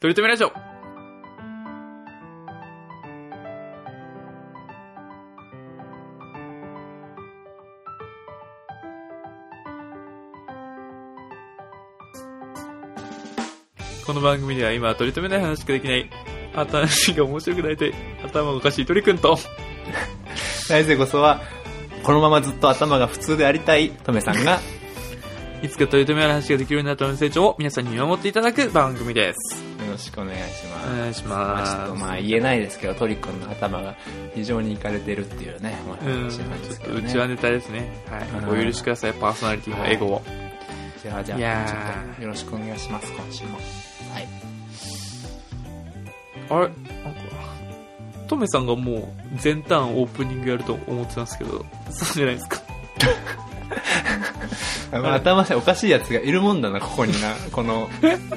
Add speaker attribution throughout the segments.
Speaker 1: とりとめラジオ。この番組では今は取り留めない話しかできない、話が面白くない、頭がおかしい鳥くんと、
Speaker 2: 来世こそは、このままずっと頭が普通でありたい、トメさんが、
Speaker 1: いつか取り留めない話ができるようになったの成長を皆さんに見守っていただく番組です。
Speaker 2: よろしくお願いします。
Speaker 1: お願いし
Speaker 2: まあ、ちょっ
Speaker 1: ます。
Speaker 2: とまあ言えないですけど、トリ君の頭が非常にいかれてるっていうね、まあ
Speaker 1: うん、
Speaker 2: 話なんですけどね。
Speaker 1: ちょっとうちはネタですね。はい。お許しください、パーソナリティのエゴを。
Speaker 2: じゃあ、じゃあ、ちょっとよろしくお願いします、今週も。はい。
Speaker 1: あれ？なんか、トメさんがもう全ターンオープニングやると思ってたんですけど、そうじゃないですか。
Speaker 2: まあ、頭でおかしいやつがいるもんだな、ここにな。この、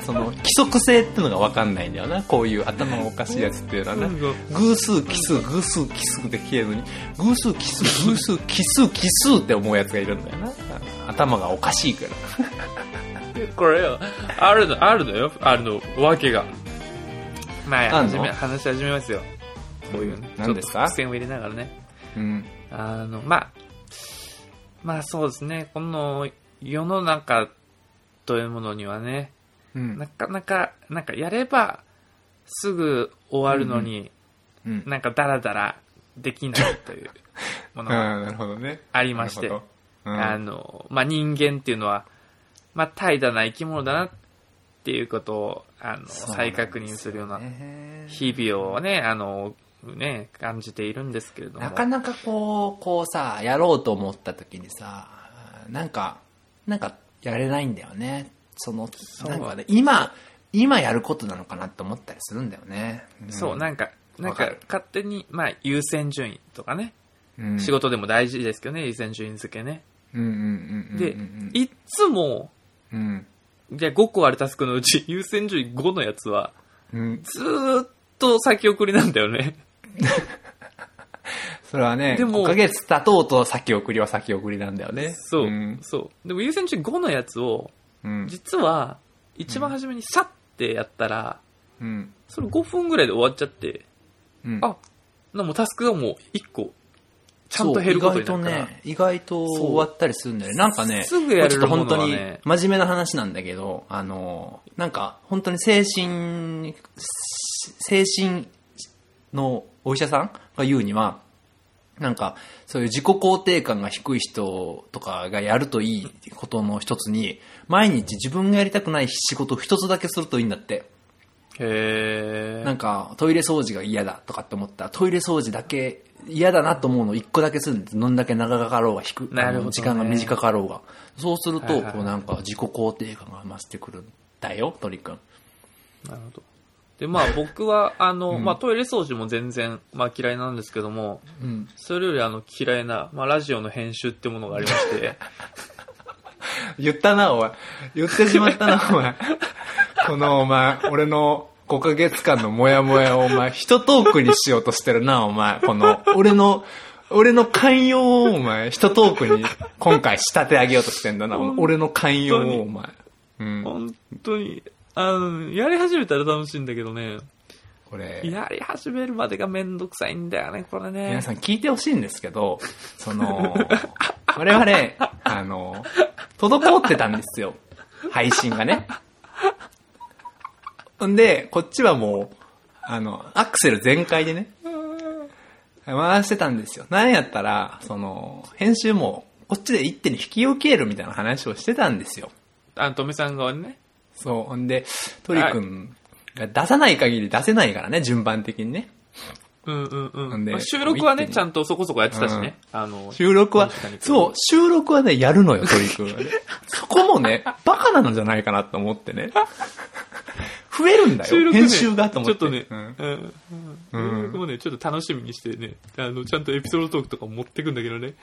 Speaker 2: その、規則性ってのがわかんないんだよな。こういう頭がおかしいやつっていうのはな。偶数奇数偶数奇数で消えるのに偶数奇数偶数奇数奇数って思うやつがいるんだよな頭がおかしいから
Speaker 1: これよ、あるの、あるのよ、あるの、わけが。まあ、始め、話し始めますよ。こういうね。
Speaker 2: 何ですか？
Speaker 1: ちょっと伏線を入れながらね。
Speaker 2: うん
Speaker 1: あの、まあ、まあそうですね、この世の中というものにはね、
Speaker 2: うん。
Speaker 1: なかなか、なんかやればすぐ終わるのに、
Speaker 2: うん。
Speaker 1: なんかダラダラできないという ものが
Speaker 2: あ
Speaker 1: りまして、
Speaker 2: なるほど。うん。
Speaker 1: あの、まあ、人間っていうのは、まあ、怠惰な生き物だなっていうことを、あの、再確認するような
Speaker 2: ね
Speaker 1: 日々をね、あの、ね、感じているんですけれども。
Speaker 2: なかなかこうこうさやろうと思った時にさなんかなんかやれないんだよね。その
Speaker 1: う。
Speaker 2: なんかね今今やることなのかなって思ったりするんだよね、
Speaker 1: そう、なんか、なんか勝手に、まあ、優先順位とかね、
Speaker 2: うん。
Speaker 1: 仕事でも大事ですけどね、優先順位付けね。
Speaker 2: うんうんうんうん
Speaker 1: で
Speaker 2: うん、
Speaker 1: いっつも、
Speaker 2: うん。
Speaker 1: じゃあ5個あるタスクのうち優先順位5のやつは、
Speaker 2: うん。
Speaker 1: ずーっと先送りなんだよね。
Speaker 2: それはね、
Speaker 1: でも
Speaker 2: 5ヶ月経とうと先送りは先送りなんだよね。
Speaker 1: そう、
Speaker 2: ん。
Speaker 1: そう。でも優先順位5のやつを、
Speaker 2: うん。
Speaker 1: 実は、一番初めにさってやったら、
Speaker 2: うん。
Speaker 1: それ5分ぐらいで終わっちゃって、
Speaker 2: うん
Speaker 1: あ、なもうタスクがもう1個、ちゃんと減ることになるから。
Speaker 2: 意外とね、意外と終わったりするんだよね。なんかね、
Speaker 1: すぐやれる
Speaker 2: と本当に真面目な話なんだけど、あの、なんか本当に精神、精神のお医者さんが言うには、なんか、そういう自己肯定感が低い人とかがやるといいことの一つに、毎日自分がやりたくない仕事を一つだけするといいんだって。
Speaker 1: へー。
Speaker 2: なんか、トイレ掃除が嫌だとかって思ったら、トイレ掃除だけ嫌だなと思うのを一個だけするんです。どんだけ長かろうが低く、
Speaker 1: ね
Speaker 2: 時間が短かろうが。そうすると、こうなんか自己肯定感が増してくるんだよ、鳥くん。
Speaker 1: なるほど。で、まあ僕は、あの、まあトイレ掃除も全然、まあ嫌いなんですけども、
Speaker 2: うん。
Speaker 1: それよりあの嫌いな、まあラジオの編集ってものがありまして、
Speaker 2: 言ったな、お前。言ってしまったな、お前。この、お前、俺の5ヶ月間のモヤモヤを、お前、一トークにしようとしてるな、お前。この、俺の、俺の寛容を、お前、一トークに今回仕立て上げようとしてんだな、俺の寛容を、お前。うん。
Speaker 1: 本当に、あの、やり始めたら楽しいんだけどね、
Speaker 2: これ、
Speaker 1: やり始めるまでがめんどくさいんだよね、これね。
Speaker 2: 皆さん聞いてほしいんですけど、その、我々、あの、滞ってたんですよ。配信がね。んで、こっちはもう、あの、アクセル全開でね、回してたんですよ。なんやったら、その、編集も、こっちで一手に引き受けるみたいな話をしてたんですよ。
Speaker 1: あの、とめさん側にね。
Speaker 2: そう。ほんで、鳥くんが出さない限り出せないからね、順番的にね。
Speaker 1: うんうんうん。
Speaker 2: んで
Speaker 1: まあ収録はね、ちゃんとそこそこやってたしね。あの、
Speaker 2: 収録はそう、収録はね、やるのよ、鳥くんはね。そこもね、バカなのじゃないかなと思ってね。増えるんだよ、
Speaker 1: ね
Speaker 2: 編集がと思って。
Speaker 1: ちょっとね、
Speaker 2: うん
Speaker 1: うんうん収録もね、ちょっと楽しみにしてね、あの、ちゃんとエピソードトークとかも持ってくんだけどね、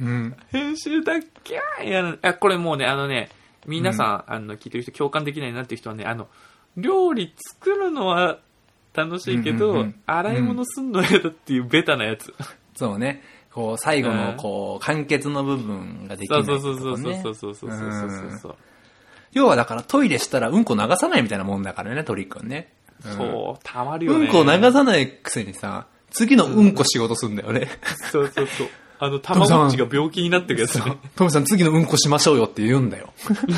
Speaker 2: うん。
Speaker 1: 編集だけはや。あ、これもうね、あのね、皆さん、あの、聞いてる人共感できないなっていう人はね、あの、料理作るのは楽しいけど、
Speaker 2: うんうんうん、
Speaker 1: 洗い物すんのやだっていうベタなやつ。
Speaker 2: そうね。こう、最後の、こう、完結の部分ができる、ね、
Speaker 1: そうそうそうそうそうそうそう
Speaker 2: 要はだからトイレしたらうんこ流さないみたいなもんだからね、トリックはね。
Speaker 1: そう、たまるよね。
Speaker 2: うんこ流さないくせにさ、次のうんこ仕事すんだよね。
Speaker 1: そうそうそう。あの、たまごっちが病気になってくやつね。
Speaker 2: トムさん次のうんこしましょうよって言うんだよ。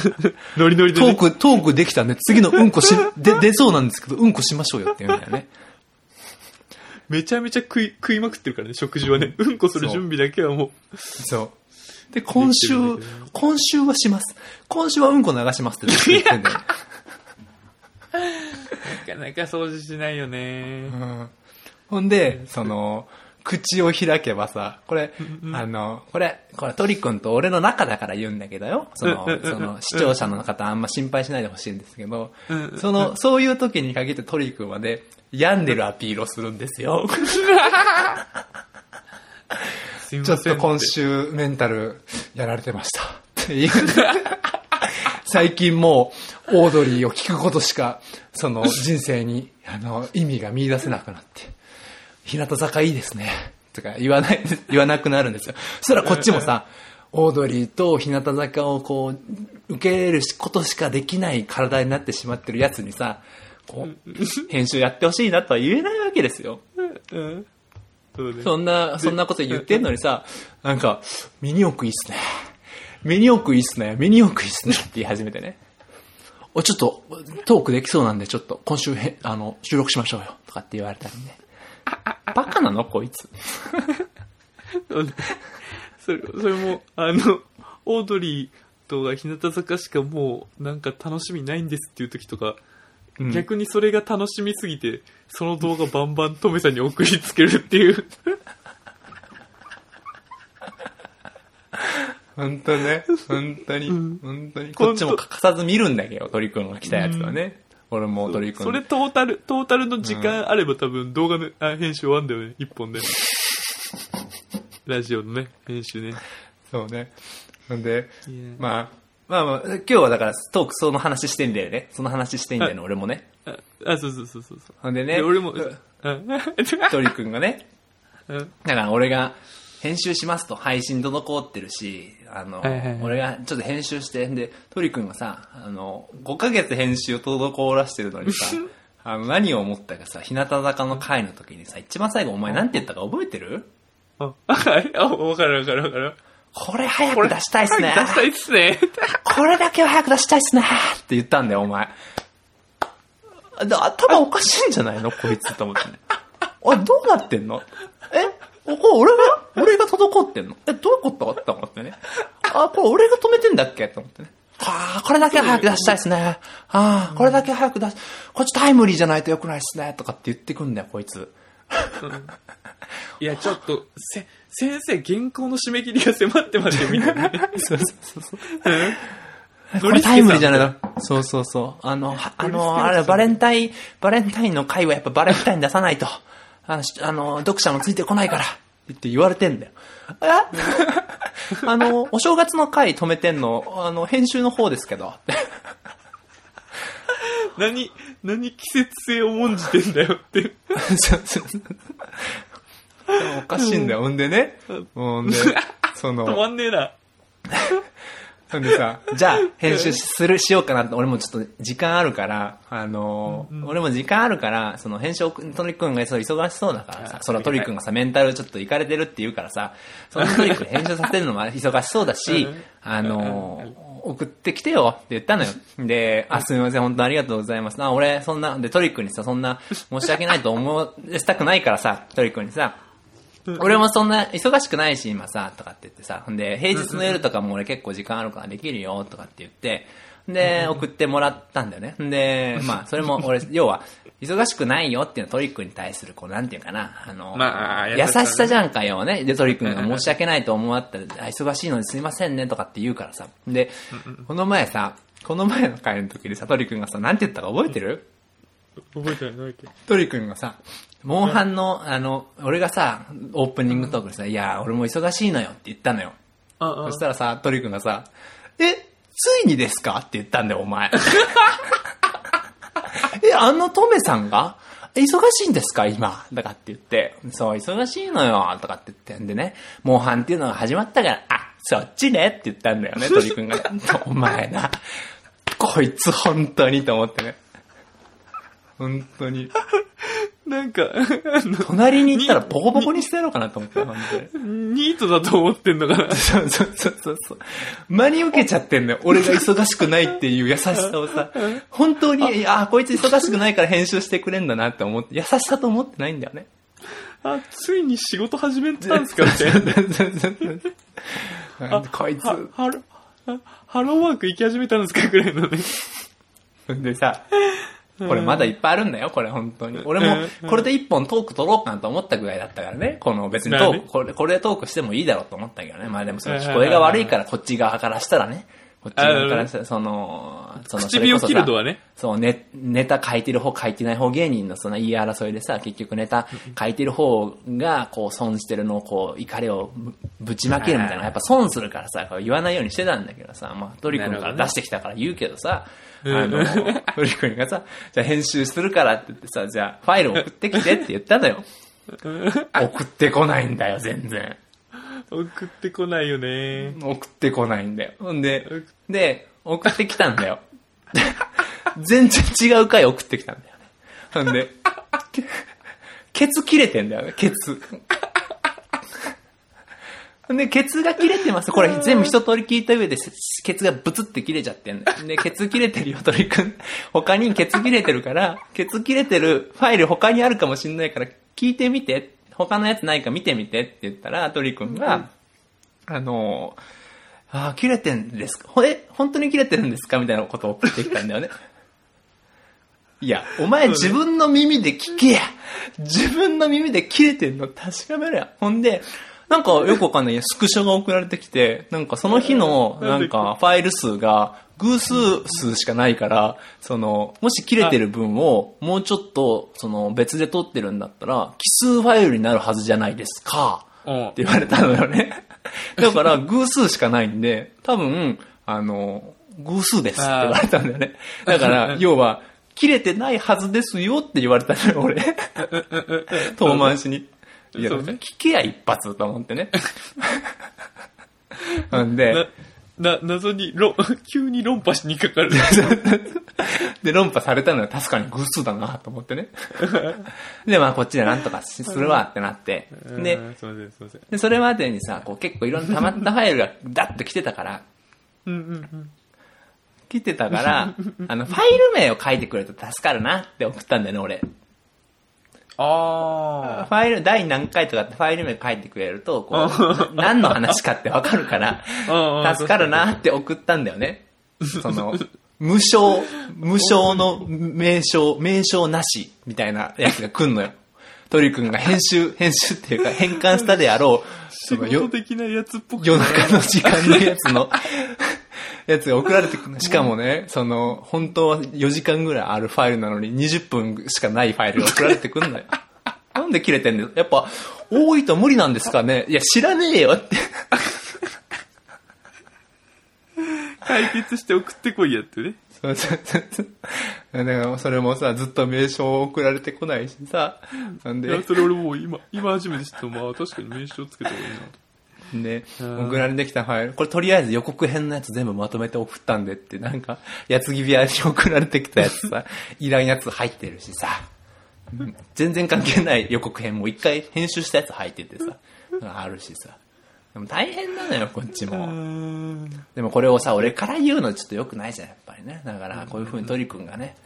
Speaker 1: ノリノリでね。
Speaker 2: トーク、トークできたんで次のうんこし、で、出そうなんですけど、うんこしましょうよって言うんだよね。
Speaker 1: めちゃめちゃ食い、食いまくってるからね、食事はね。うんこする準備だけはもう。
Speaker 2: そう。で、今週
Speaker 1: ね、
Speaker 2: 今週はします。今週はうんこ流しますって言ってんだよ。
Speaker 1: なかなか掃除しないよね。
Speaker 2: うんほんで、その、口を開けばさ、これ、あの、これ、これ、トリ君と俺の中だから言うんだけどよ。そのその、視聴者の方あんま心配しないでほしいんですけどその、そういう時に限ってトリ君はね、病んでるアピールをするんですよ。ちょっと今週メンタルやられてました。っていう。最近もう、オードリーを聞くことしか、その人生に、あの、意味が見出せなくなって、日向坂いいですね。とか言わない、言わなくなるんですよ。そしたらこっちもさ、オードリーと日向坂をこう、受け入れることしかできない体になってしまってるやつにさ、こう、編集やってほしいなとは言えないわけですよ。
Speaker 1: うん。そ
Speaker 2: んな、そんなこと言ってんのにさ、なんか、ミニ四駆いいっすね。ミニ四駆いいっすね。ミニ四駆いいっすね。って言い始めてね。お、ちょっと、トークできそうなんで、ちょっと、今週へ、あの、収録しましょうよ。とかって言われたりね。バカなの？こいつ。
Speaker 1: それ、それも、あの、オードリーとか日向坂しかもう、なんか楽しみないんですっていう時とか、
Speaker 2: うん
Speaker 1: 逆にそれが楽しみすぎて、その動画バンバントメさんに送りつけるっていう。
Speaker 2: 本当ね。本当に。
Speaker 1: うん
Speaker 2: 本当に。こっちも欠かさず見るんだけど、鳥くんが来たやつはね。俺も鳥くん。
Speaker 1: それトータル、トータルの時間あれば多分動画の、あ編集終わんだよね、一本で。ラジオのね、編集ね。
Speaker 2: そうね。なんで、まあ、まあまあ、今日はだからトークその話してんだよね。その話してんだよね、俺もね。
Speaker 1: あ、あそうそうそうそうそう。
Speaker 2: ほんでね、
Speaker 1: で、俺も、
Speaker 2: う
Speaker 1: うん。
Speaker 2: 鳥くんがね、
Speaker 1: うん
Speaker 2: だから俺が編集しますと配信滞ってるし、あの、
Speaker 1: はいはいはい
Speaker 2: 俺がちょっと編集して、で、鳥くんがさ、あの、5ヶ月編集滞らしてるのにさ、あの、何を思ったかさ、日向坂の会の時にさ、一番最後お前なんて言ったか覚えてる？
Speaker 1: あ、はい。あ、わかるわかるわかる。
Speaker 2: これ早く出したいっすね。
Speaker 1: 出したいっすね。
Speaker 2: これだけは早く出したいっすねって言ったんだよ、お前。で頭おかしいんじゃないの？こいつと思ってね。おい、どうなってんの？え？これ俺が、俺が滞ってんのえ、どういうことと思ってね。あ、これ俺が止めてんだっけと思ってね。ああ、これだけは早く出したいっすね。ああ、これだけは早く出し、こっちタイムリーじゃないとよくないっすね。とかって言ってくんだよ、こいつ。
Speaker 1: いや、ちょっと、せ、先生、原稿の締め切りが迫ってますよ、みんなね。
Speaker 2: そうそうそうこれタイムリーじゃないのそうそうそう。あの、はあの、あれ、バレンタイン、バレンタインの回はやっぱバレンタイン出さないと、あの、しあの読者もついてこないから、って言われてんだよ。え？あの、お正月の回止めてんの、あの、編集の方ですけど。
Speaker 1: 何、何季節性を重んじてんだよって。
Speaker 2: そうそうそうおかしいんだよ。ほんでね、ほんで、そ
Speaker 1: 止ま
Speaker 2: の、
Speaker 1: んねえな。
Speaker 2: ほんでさ、じゃあ、編集する、しようかなって、俺もちょっと時間あるから、あのー、俺も時間あるから、その編集を、トリ君がそう忙しそうだからさ
Speaker 1: あ、
Speaker 2: そのトリ君がさ、メンタルちょっといかれてるって言うからさ、そのトリ君編集させるのも 忙しそうだし
Speaker 1: うん、
Speaker 2: あのー、送ってきてよって言ったのよ。で、あ、すみません、本当ありがとうございます。あ、俺、そんな、で、トリ君にさ、そんな、申し訳ないと思わしたくないからさ、トリ君にさ、俺もそんな忙しくないし、今さ、とかって言ってさ、ほんで、平日の夜とかも俺結構時間あるからできるよ、とかって言って、で、送ってもらったんだよね。で、まあ、それも俺、要は、忙しくないよっていうのはトリックに対する、こう、なんていうかな、あの、
Speaker 1: まあ
Speaker 2: 優しさじゃんかよね。で、トリックが 申し訳ないと思わったら、あ忙しいのにすいませんね、とかって言うからさ。で、この前さ、この前の会の時にさ、トリ君がさ、なんて言ったか覚えてる？
Speaker 1: 覚えてない、覚えてない。
Speaker 2: トリ君がさ、モンハンの、あの、俺がさ、オープニングトークでさ、いや、俺も忙しいのよって言ったのよ。
Speaker 1: あ
Speaker 2: そしたらさ、トリ君がさ、え、ついにですか？って言ったんだよ、お前。え、あのトメさんが？忙しいんですか？今。とかって言って、そう、忙しいのよ、とかって言ってんでね、モンハンっていうのが始まったから、あ、そっちねって言ったんだよね、トリ君が。お前な、こいつ本当にと思ってね。本当に。
Speaker 1: なんか、あの、
Speaker 2: 隣に行ったらボコボコにしてやろうかなと思って、本当に。
Speaker 1: ニートだと思ってんのかな？
Speaker 2: そうそうそうそうそう。真に受けちゃってんのよ。俺が忙しくないっていう優しさをさ、本当に、あ、こいつ忙しくないから編集してくれんだなって思って、優しさと思ってないんだよね。
Speaker 1: あ、ついに仕事始めたんすかって。あ
Speaker 2: こいつ。
Speaker 1: はハロ、あハローワーク行き始めたんですか？ぐらいのね。
Speaker 2: でさ、これまだいっぱいあるんだよ、これ本当に。俺も、これで一本トーク取ろうかなと思ったぐらいだったからね。この別にトーク、これ、これでトークしてもいいだろうと思ったけどね。まあでもその聞こえが悪いからこっち側からしたらね。こっち側からしたら、その、その、
Speaker 1: 唇を切るとはね。
Speaker 2: そう、ね、ネタ書いてる方書いてない方芸人のその言い争いでさ、結局ネタ書いてる方がこう損してるのをこう怒りをぶぶちまけるみたいな、やっぱ損するからさ、こう言わないようにしてたんだけどさ、まあトリ君から出してきたから言うけどさ、あの、トリ君がさ、じゃあ編集するからって言ってさ、じゃあファイル送ってきてって言ったのよ。送ってこないんだよ、全然。
Speaker 1: 送ってこないよね。
Speaker 2: 送ってこないんだよ。ほんで、で、送ってきたんだよ。全然違う回送ってきたんだよね。ほんで、けケツ切れてんだよね、ケツ。ほんで、ケツが切れてます。これ全部一通り聞いた上で、ケツがブツって切れちゃってんだよ。で、ケツ切れてるよ、鳥くん。他にケツ切れてるから、ケツ切れてるファイル他にあるかもしんないから、聞いてみて。他のやつないか見てみてって言ったら、鳥くんが、あのああ、切れてんですか？ほえ、本当に切れてるんですか？みたいなことを送ってきたんだよね。いや、お前自分の耳で聞けや。自分の耳で切れてんの確かめろや。ほんで、なんかよくわかんないスクショが送られてきて、なんかその日のなんかファイル数が偶数数しかないから、その、もし切れてる分をもうちょっとその別で取ってるんだったら、奇数ファイルになるはずじゃないですか。
Speaker 1: うん
Speaker 2: って言われたのよね。だから偶数しかないんで、多分、あの、偶数ですって言われたんだよね。だから、要は、切れてないはずですよって言われたのよ、俺。遠回しに。いや、聞けや一発と思ってね。なんで、
Speaker 1: な、な、謎に、ろ、急に論破しにかかる。
Speaker 2: で、論破されたのは確かに偶数だなと思ってね。で、まあこっちでなんとかするわってなって。で
Speaker 1: う、んすいません、すいません。
Speaker 2: で、それまでにさ、こう結構いろんな溜まったファイルがダッと来てたから、
Speaker 1: うんうんうん。
Speaker 2: 来てたから、あの、ファイル名を書いてくれると助かるなって送ったんだよね、俺。
Speaker 1: あ
Speaker 2: ファイル、第何回とかってファイル名書いてくれると、こう、な何の話かってわかるから助かるなって送ったんだよね。その、無償、無償の名称、名称なし、みたいなやつが来んのよ。鳥くんが編集、編集っていうか変換したであろう、そ
Speaker 1: 仕
Speaker 2: のよ
Speaker 1: 事的なやつっぽく。
Speaker 2: 夜中の時間のやつの、やつが送られてくるの。しかもね、その、本当は4時間ぐらいあるファイルなのに20分しかないファイルが送られてくるのよ。なんで切れてんのやっぱ、多いと無理なんですかねいや、知らねえよって。
Speaker 1: 解決して送ってこいやってね。
Speaker 2: そうそうそうそう。だから、それもさ、ずっと名称送られてこないしさ。なんで
Speaker 1: いや、、それ俺もう今、今初めて知った。まあ確かに名刺をつけた方がいいなと。
Speaker 2: で、
Speaker 1: うん
Speaker 2: 送られてきたファイル、これとりあえず予告編のやつ全部まとめて送ったんでって、なんか、やつぎ部屋に送られてきたやつさ、いらんやつ入ってるしさ、うん全然関係ない予告編も一回編集したやつ入っててさ、あるしさ。でも大変なのよ、こっちも。でもこれをさ、俺から言うのちょっと良くないじゃん、やっぱりね。だから、こういう風に鳥くんがね、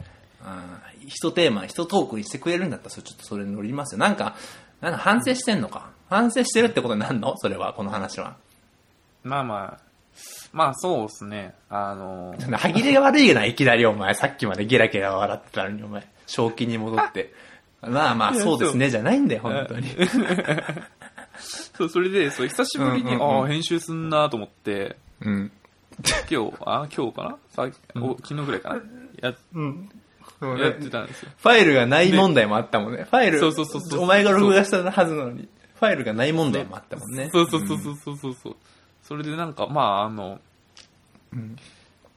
Speaker 2: うん、一テーマ、一トークにしてくれるんだったら、それちょっとそれに乗りますよ。なんか、なんか反省してんのか反省してるってことになんの？それは、この話は。
Speaker 1: まあまあ、まあそうですね。あの、
Speaker 2: 歯切れが悪いよな、いきなりお前。さっきまでゲラゲラ笑ってたのに、お前。正気に戻って。まあまあ、そうですね、じゃないんだよ、本当に。
Speaker 1: そう、それで、そう、久しぶりに、
Speaker 2: うんうんうん
Speaker 1: ああ、編集すんなと思って、
Speaker 2: うん。
Speaker 1: 今日、あ今日かな？さお昨日ぐらいかな？や、
Speaker 2: うん。
Speaker 1: やっ
Speaker 2: ね
Speaker 1: てたんですよ。
Speaker 2: ファイルがない問題もあったもんね。ファイル、
Speaker 1: そうそうそうそう
Speaker 2: お前が録画したはずなのに、ファイルがない問題もあったもんね。
Speaker 1: そうそうそうそうそうそうそう。それでなんか、まあ、あの、
Speaker 2: うん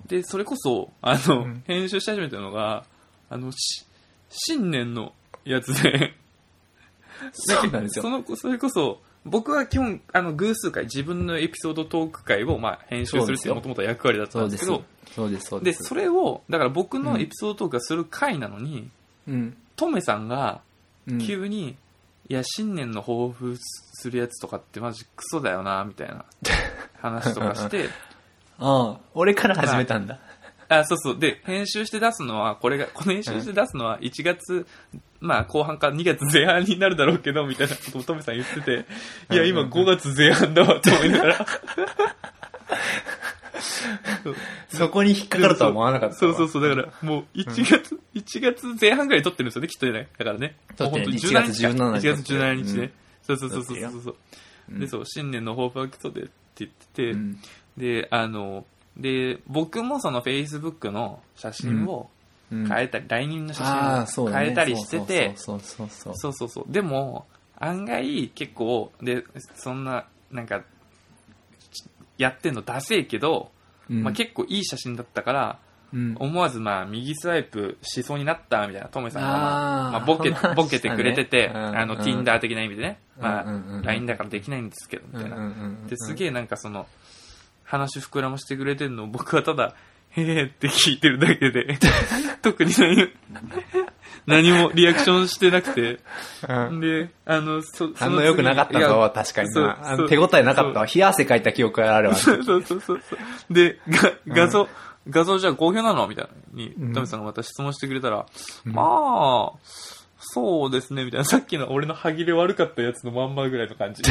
Speaker 1: で、それこそ、あの、
Speaker 2: うん
Speaker 1: 編集し始めたのが、あの、し、新年のやつで、
Speaker 2: そうなんですよ。
Speaker 1: その、それこそ、僕は基本、あの、偶数回、自分のエピソードトーク回を、まあ、編集するっていうもともと役割だった
Speaker 2: そうです
Speaker 1: けど、。
Speaker 2: そうです、そう
Speaker 1: で、
Speaker 2: です。
Speaker 1: それを、だから僕のエピソードトークがする回なのに、
Speaker 2: うん。
Speaker 1: トメさんが
Speaker 2: うん
Speaker 1: 急に、いや、新年の抱負するやつとかってマジクソだよな、みたいな話とかして、
Speaker 2: あ あ、俺から始めたんだ。
Speaker 1: あ、そうそう。で、編集して出すのは、これが、この編集して出すのは1月、まあ後半か2月前半になるだろうけど、みたいなことをトメさん言ってて、いや、今5月前半だわって思いながら。
Speaker 2: そこに引っかかるとは思わなかったわ。
Speaker 1: そうそうそう。だから、もう1月、1月前半ぐらいに撮ってるんですよね、きっとね。だからね。
Speaker 2: 撮ってる
Speaker 1: もう本当
Speaker 2: 1月17
Speaker 1: 1
Speaker 2: 日
Speaker 1: 月17日。そうそうそうそうそうで、そう、新年の抱負はクソでって言ってて、
Speaker 2: うん
Speaker 1: で、あの、で、僕もその Facebook の写真を
Speaker 2: うん
Speaker 1: 変えたり、LINE の写真。を変えたりしてて、
Speaker 2: そうそうそう。そう
Speaker 1: そうそう。でも、案外結構、で、そんな、なんか、やってんのダセえけど、
Speaker 2: うん。
Speaker 1: まあ結構いい写真だったから、
Speaker 2: うん。
Speaker 1: 思わずまあ右スワイプしそうになったみたいなトメさんがまあまあボケボケてくれてて、
Speaker 2: ね。うん。
Speaker 1: あの、
Speaker 2: うん
Speaker 1: Tinder 的な意味でね、まあ、LINE だからできないんですけど、みたいな。ですげえなんかその、話膨らましてくれてるのを僕はただ、へえって聞いてるだけで、特に何も、何もリアクションしてなくて、
Speaker 2: うん
Speaker 1: で、あの、そ、そ
Speaker 2: 反応良くなかったぞ、確かにな。手応えなかったわ。冷や汗かいた記憶があるわ。
Speaker 1: そうそうそうそう。で、が画像、画像じゃあ好評なのみたいなに、
Speaker 2: うん
Speaker 1: トメさんがまた質問してくれたら、まあ、そうですね、みたいな。さっきの俺の歯切れ悪かったやつのまんまぐらいの感じ。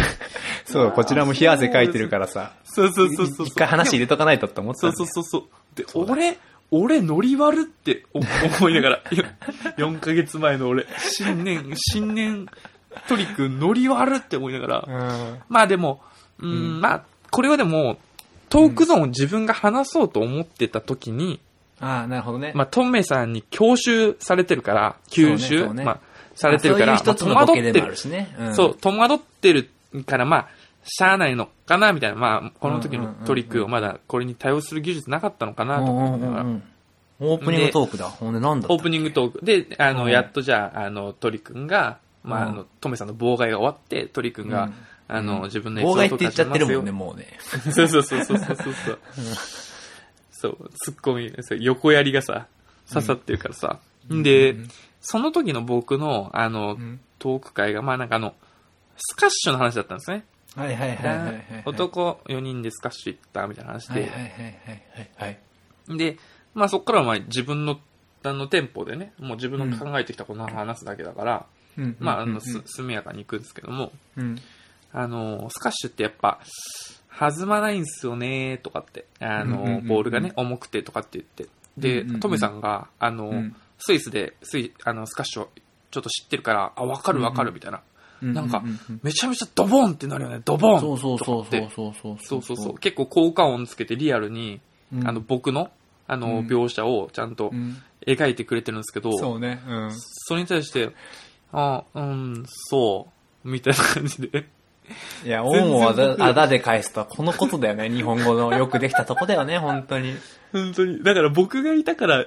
Speaker 2: そう、こちらも冷や汗かいてるからさ。
Speaker 1: そうそうそうそう。
Speaker 2: 一回話入れとかないとって思ってた
Speaker 1: そうそうそうそう。で、俺、俺ノリ悪ってお 思いながら、4ヶ月前の俺、新年、新年トリックノリ悪って思いながら、
Speaker 2: うん。
Speaker 1: まあでも、うん、
Speaker 2: うん。
Speaker 1: まあ、これはでも、トークゾーンを自分が話そうと思ってた時に、
Speaker 2: ああ、なるほどね。
Speaker 1: まあ、トメさんに教習されてるから、吸収、
Speaker 2: そうね。
Speaker 1: まあ、されてるから、
Speaker 2: まあそういう一つの
Speaker 1: まあ
Speaker 2: ボケでもある
Speaker 1: そう、戸惑ってるから、まあ、しゃあないのかな、みたいな。まあ、この時のトリックをまだこれに対応する技術なかったのかな、と
Speaker 2: うん
Speaker 1: 思いながら
Speaker 2: オープニングトークだ。ほんで、なんだ
Speaker 1: オープニングトーク。で、あの、
Speaker 2: うん
Speaker 1: やっとじゃあ、あの、トリ君が、まあ、あ
Speaker 2: うん
Speaker 1: の、トメさんの妨害が終わって、トリ君が、
Speaker 2: うん
Speaker 1: あの、自分の
Speaker 2: 妨害って言っちゃってるもんね、
Speaker 1: ね。
Speaker 2: もうね。
Speaker 1: そうそうそうそうそうそう。そう、ツッコミ、横槍がさ、刺さってるからさ。で、その時の僕の、あの、
Speaker 2: ん
Speaker 1: トーク会が、まあなんかあの、スカッシュの話だったんですね。
Speaker 2: はいはいはいはいはい。
Speaker 1: 男4人でスカッシュ行ったみたいな話で。
Speaker 2: はいはいはいはいはい。
Speaker 1: で、まあそこからはまあ自分の、あの、テンポでね、もう自分の考えてきたことを話すだけだから、
Speaker 2: うん
Speaker 1: まあ、あの、
Speaker 2: うん
Speaker 1: す、速やかに行くんですけども、
Speaker 2: うん
Speaker 1: あの、スカッシュってやっぱ、弾まないんすよねとかって、あの、
Speaker 2: うんうんうんうん
Speaker 1: ボールがね、重くてとかって言って。でトメさんが、あの、
Speaker 2: うん
Speaker 1: スイスで、スイ、あの、スカッシュをちょっと知ってるから、あ、わかるわかるみたいな。なんかめちゃめちゃドボンってなるよね、ドボン
Speaker 2: そうそうそうそうそう
Speaker 1: そうそうそう。結構効果音つけてリアルに、
Speaker 2: うん
Speaker 1: あの、僕の、あの、
Speaker 2: うん
Speaker 1: 描写をちゃんと
Speaker 2: うん
Speaker 1: 描いてくれてるんですけど、
Speaker 2: そうね。うん。
Speaker 1: それに対して、あ、うん、そう、みたいな感じで。
Speaker 2: いや、オンをあだあだで返すとはこのことだよね。日本語のよくできたとこだよね、本当に。
Speaker 1: 本当に。だから僕がいたから、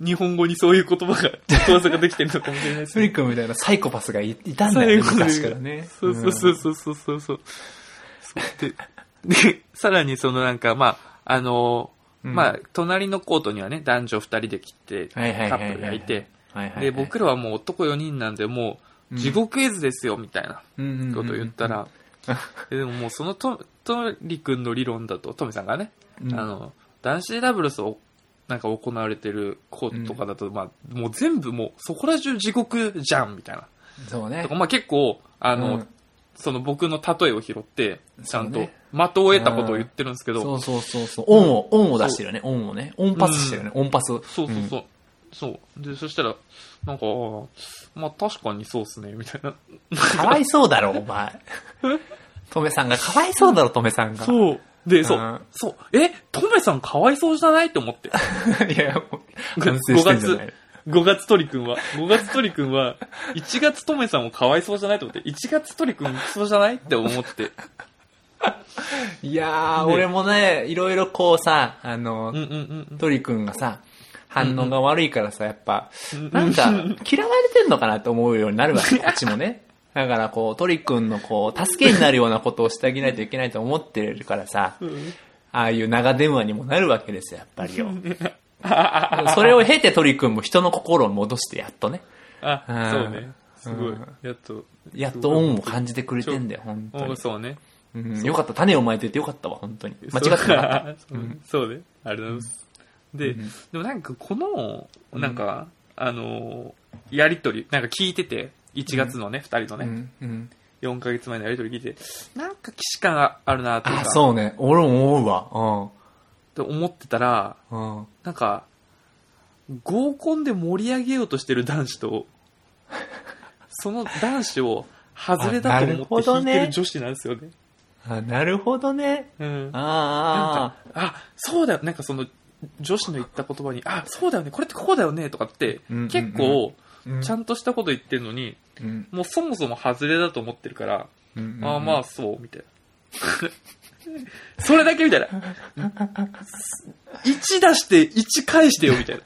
Speaker 1: 日本語にそういう言葉が、ことわざができてるのかもしれないです
Speaker 2: スリ君みたいなサイコパスがいいたんだよね、昔からね。
Speaker 1: そうそうそうそう。そうそうそう。で、で、さらにそのなんか、まあ、あの、
Speaker 2: うん。
Speaker 1: まあ、隣のコートにはね、男女二人で来て、カップルがいて、で、僕らはもう男4人なんで、もう、地獄絵図ですよ、みたいなことを言ったら、ででももうそのと、とりくんの理論だと、トメさんがね、
Speaker 2: うん。
Speaker 1: あの、男子ダブルスを、なんか行われてるコートとかだと、まあ、もう全部もう、そこら中地獄じゃん、みたいな。
Speaker 2: そうね
Speaker 1: とか。まあ結構、あの、
Speaker 2: うん
Speaker 1: その僕の例えを拾って、ちゃんと的を得たことを言ってるんですけど、
Speaker 2: そうそうそうそう。オンを、オンを出してるよね、オンをね。オンパスしてるよね、オンパス。
Speaker 1: そうそうそう。そう。で、そしたら、なんか、まあ確かにそうっすね、みたいな。
Speaker 2: かわいそうだろ、お前。トメさんがかわいそうだろ、トメさんが。
Speaker 1: そう。で、そう
Speaker 2: うん。
Speaker 1: そう。え、トメさんかわいそうじゃないって思って。
Speaker 2: いや、もう、反省してんじゃない
Speaker 1: 5月鳥くんは、5月鳥くんは、1月トメさんもかわいそうじゃないと思って、1月鳥くんクソじゃないって思って。
Speaker 2: いやー、
Speaker 1: ね
Speaker 2: 俺もね、いろいろこうさ、あの
Speaker 1: うん、うんうん。
Speaker 2: トリ君がさ、反応が悪いからさ、やっぱ
Speaker 1: ん、
Speaker 2: なんか、嫌われてんのかなって思うようになるわけ、こっちもね。だからこう、トリ君のこう、助けになるようなことをしてあげないといけないと思ってるからさ、ああいう長電話にもなるわけですよ、やっぱりよ。それを経て鳥くんも人の心を戻してやっとね。
Speaker 1: あ、
Speaker 2: うん
Speaker 1: そうね。すごい
Speaker 2: うん。
Speaker 1: やっと。
Speaker 2: やっと恩を感じてくれてんだよ、本当
Speaker 1: お
Speaker 2: に。
Speaker 1: そうね。
Speaker 2: うん、よかった、種をまいててよかったわ、本当に。間違ってなかった。
Speaker 1: そうそうね。ありがとうございます。で、
Speaker 2: うん
Speaker 1: でもなんかこの、なんか、あのー、やりとり、なんか聞いてて、1月のね、2人のね、
Speaker 2: うんうん
Speaker 1: 4ヶ月前のやりとり聞いて、なんか既視感があるなとか、
Speaker 2: そうね。俺も思うわ。
Speaker 1: って思ってたら、
Speaker 2: うん。うん。
Speaker 1: なんか、合コンで盛り上げようとしてる男子と、その男子を外れだと思って
Speaker 2: どね
Speaker 1: 引いてる女子なんですよね。
Speaker 2: あ、なるほどね。
Speaker 1: うん。なん
Speaker 2: あ
Speaker 1: か、あ、そうだよ。なんかその、女子の言った言葉に、あ、そうだよね。これってこうだよね。とかって
Speaker 2: うんうんうん、
Speaker 1: 結構、
Speaker 2: あ。
Speaker 1: ちゃんとしたこと言ってるのに、
Speaker 2: うん。
Speaker 1: もうそもそも外れだと思ってるから、
Speaker 2: うん。
Speaker 1: ああ、まあ、そう、みたいな。それだけみたいな。1出して1返してよ、みたいな。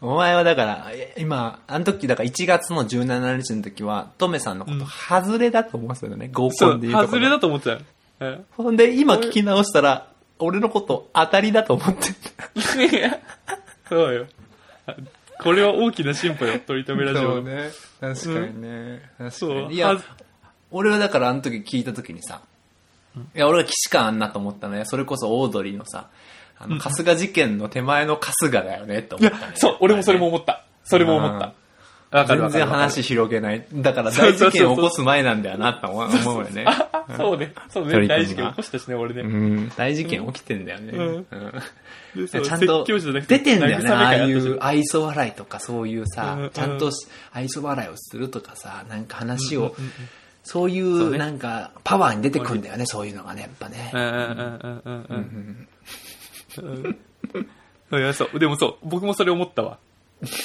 Speaker 2: お前はだから、え今、あの時、だから1月の17日の時は、トメさんのこと、外れだと思ってたよね、合
Speaker 1: そう
Speaker 2: コンで言うとこ
Speaker 1: 外れだと思ってたよ。うん
Speaker 2: ほんで、今聞き直したら、俺のこと当たりだと思って
Speaker 1: いやそうよ。これは大きな進歩よ、取り留めラジオ。
Speaker 2: ね。確かにね。
Speaker 1: う
Speaker 2: いや
Speaker 1: は、
Speaker 2: 俺はだからあの時聞いた時にさ、いや、俺は既視感あんなと思ったね。それこそオードリーのさ、あの、春日事件の手前の春日だよね、って
Speaker 1: いや
Speaker 2: 思ったね。、
Speaker 1: そう、俺もそれも思った。それも思った。わかる
Speaker 2: 全然。話広げない。だから大事件を起こす前なんだよなって思うよね。
Speaker 1: あ そうね。そうね。大事件起こしたしね、俺ね。
Speaker 2: うん。大事件起きてんだよね。
Speaker 1: うん。
Speaker 2: うん。ちゃんと出てんだよね、ああいう愛想笑いとかそういうさ、
Speaker 1: うんうん。
Speaker 2: ちゃんと愛想笑いをするとかさ、なんか話を、
Speaker 1: うんうん
Speaker 2: そうい
Speaker 1: そう
Speaker 2: なんかパワーに出てくるんだよね、そういうのがね、やっぱね。
Speaker 1: うん。うんうんうんうんうんうん。いや、そう。でもそう、僕もそれ思ったわ。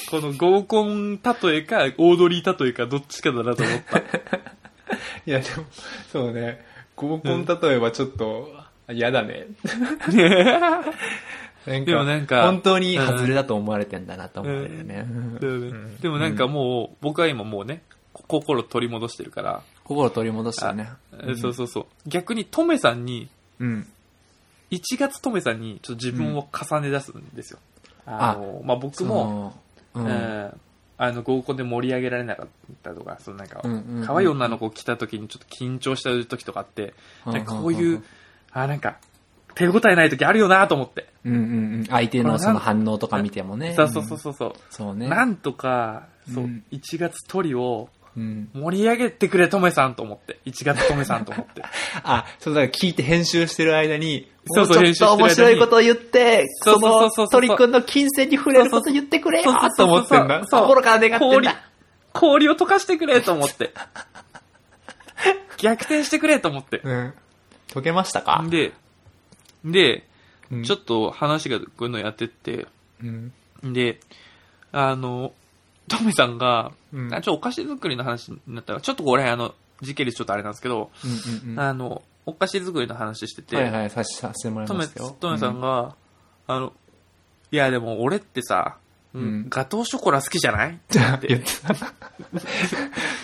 Speaker 1: この合コン例えか、オードリー例えか、どっちかだなと思った。
Speaker 2: いや、でも、そうね、合コン例えばちょっと嫌だね。なん
Speaker 1: でもなんか
Speaker 2: 本当に外れだと思われてんだなと思うよね。
Speaker 1: だよねでもなんかもう、僕は今もうね、心取り戻してるから、
Speaker 2: 心取り戻したね。
Speaker 1: えそうそうそう。逆にトメさんに、
Speaker 2: うん。
Speaker 1: 1月トメさんにちょっと自分を重ね出すんですよ。あの、まあ、僕も、
Speaker 2: その、う。
Speaker 1: うんんあの合コンで盛り上げられなかったとか、そのなんか可愛い女の子来た時にちょっと緊張した時とかあって、
Speaker 2: うん
Speaker 1: なんかこういう、あ、なんか、手応えない時あるよなと思って。
Speaker 2: うんうんうん。相手のその反応とか見てもね。
Speaker 1: そうそうそうそうそう。
Speaker 2: そうね。
Speaker 1: なんとか、そう
Speaker 2: うん、
Speaker 1: 1月トリを
Speaker 2: うん。
Speaker 1: 盛り上げてくれ、トメさんと思って。1月トメさんと思って。
Speaker 2: あ、そうだから聞いて編集してる間に、
Speaker 1: そうそう
Speaker 2: もちょっと面白いことを言って、
Speaker 1: そう
Speaker 2: その
Speaker 1: そうそうそう
Speaker 2: 鳥くんの金銭に触れること言ってくれよと思ってんだ。
Speaker 1: そう
Speaker 2: 心から願ってん
Speaker 1: 氷
Speaker 2: だ。、
Speaker 1: 氷を溶かしてくれと思って。逆転してくれと思って。
Speaker 2: うん。解けましたか？
Speaker 1: で、で、
Speaker 2: うん
Speaker 1: ちょっと話がこういうのやってって、
Speaker 2: うん。
Speaker 1: で、あの、トメさんが、
Speaker 2: うん
Speaker 1: あちょっとお菓子作りの話になったら、ちょっとこれあの、時系列ちょっとあれなんですけど、
Speaker 2: うんうんうん。
Speaker 1: あの、お菓子作りの話してて、
Speaker 2: はいはい、させてもらいますよ。
Speaker 1: トメさんが、あの、いやでも俺ってさ、うん
Speaker 2: うん
Speaker 1: ガトーショコラ好きじゃない？って
Speaker 2: うん言ってた。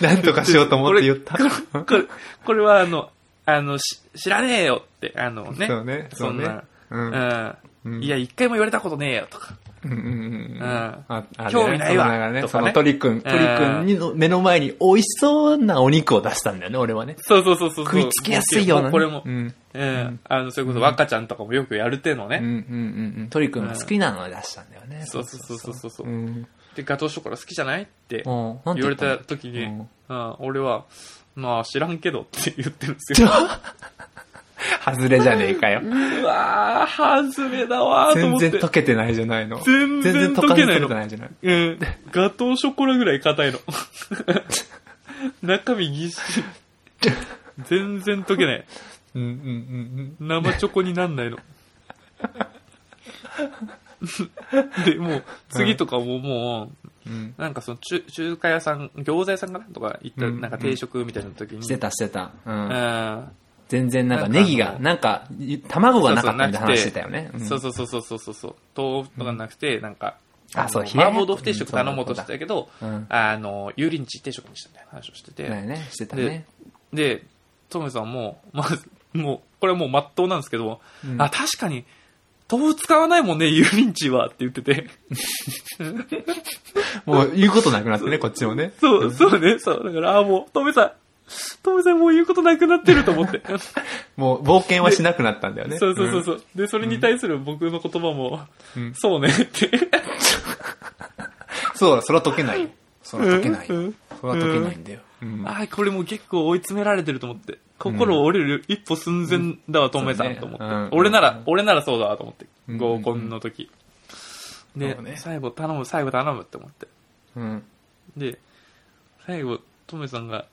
Speaker 2: なんとかしようと思って言った。
Speaker 1: これ、これはあの、あの、し知らねえよって、あのね。
Speaker 2: そうね、そね
Speaker 1: んな。。
Speaker 2: うん。
Speaker 1: うん。いや、一回も言われたことねえよとか。
Speaker 2: うんうんうん
Speaker 1: ん
Speaker 2: ああ
Speaker 1: 興味ないわ
Speaker 2: そのね、
Speaker 1: とかね
Speaker 2: その鳥くん、鳥くんにの目の前に美味しそうなお肉を出したんだよね、俺はね。
Speaker 1: そうそうそうそう。
Speaker 2: 食いつきやすいようなね。
Speaker 1: これも
Speaker 2: う、ん。
Speaker 1: うん。あの、それこそ若ちゃんとかもよくやるてのね。
Speaker 2: うんうんうんうん。鳥くんが好きなのを出したんだよね。
Speaker 1: そうそうそうそうそうそう
Speaker 2: うん。
Speaker 1: で、ガトーショコラ好きじゃないって言われ
Speaker 2: た
Speaker 1: 時に、俺は、まあ知らんけどって言ってるんですよ。
Speaker 2: 外れじゃねえかよ。
Speaker 1: うわー、外れだわーと
Speaker 2: 全
Speaker 1: 思って。
Speaker 2: 然溶けてないじゃないの。
Speaker 1: 全然溶けないの
Speaker 2: 全然溶てないじゃない。
Speaker 1: うん。ガトーショコラぐらい硬いの。中身ぎっしり。全然溶けない。
Speaker 2: うんうんうん
Speaker 1: 生チョコになんないの。で、もう、次とかももう、
Speaker 2: うん。うん。
Speaker 1: なんかその中、中華屋さん、餃子屋さんかなとか行った、
Speaker 2: うん
Speaker 1: なんか定食みたいな時に。
Speaker 2: してたしてた。う。
Speaker 1: うんん。
Speaker 2: 全然なんかネギが、なんか、卵がなかったみ話してたよね。ん
Speaker 1: そうそうそうそうそうそうそう。豆腐とかなくて、なんか、
Speaker 2: あそう
Speaker 1: 麻婆豆腐定食頼もうとしてたけど、
Speaker 2: うん
Speaker 1: あの、油淋鶏定食にしたみたいな話をしてて。
Speaker 2: ね、してたね。
Speaker 1: で、トメさんも、まず、もう、これはもう真っ当なんですけど、
Speaker 2: うん
Speaker 1: あ、確かに、豆腐使わないもんね、油淋鶏はって言ってて。
Speaker 2: もう言うことなくなってね、こっちもね。
Speaker 1: そう、そうね、そう。だから、あ、もう、トメさん、トメさんもう言うことなくなってると思って。
Speaker 2: もう冒険はしなくなったんだよね。
Speaker 1: そうそうそうそう。で、それに対する僕の言葉も、
Speaker 2: うん
Speaker 1: そうねって。
Speaker 2: そうだ、それは解けないよ。それは解けないよ。
Speaker 1: うん
Speaker 2: それは解けないんだよ。うん
Speaker 1: あこれもう結構追い詰められてると思って。心折れる一歩寸前だわ、トメさんと思って。
Speaker 2: ねうん
Speaker 1: 俺なら、俺ならそうだわと思って。
Speaker 2: うん
Speaker 1: 合コンの時。で、
Speaker 2: ね
Speaker 1: 最後頼む、最後頼むって思って。
Speaker 2: うん。
Speaker 1: で、最後、トメさんが、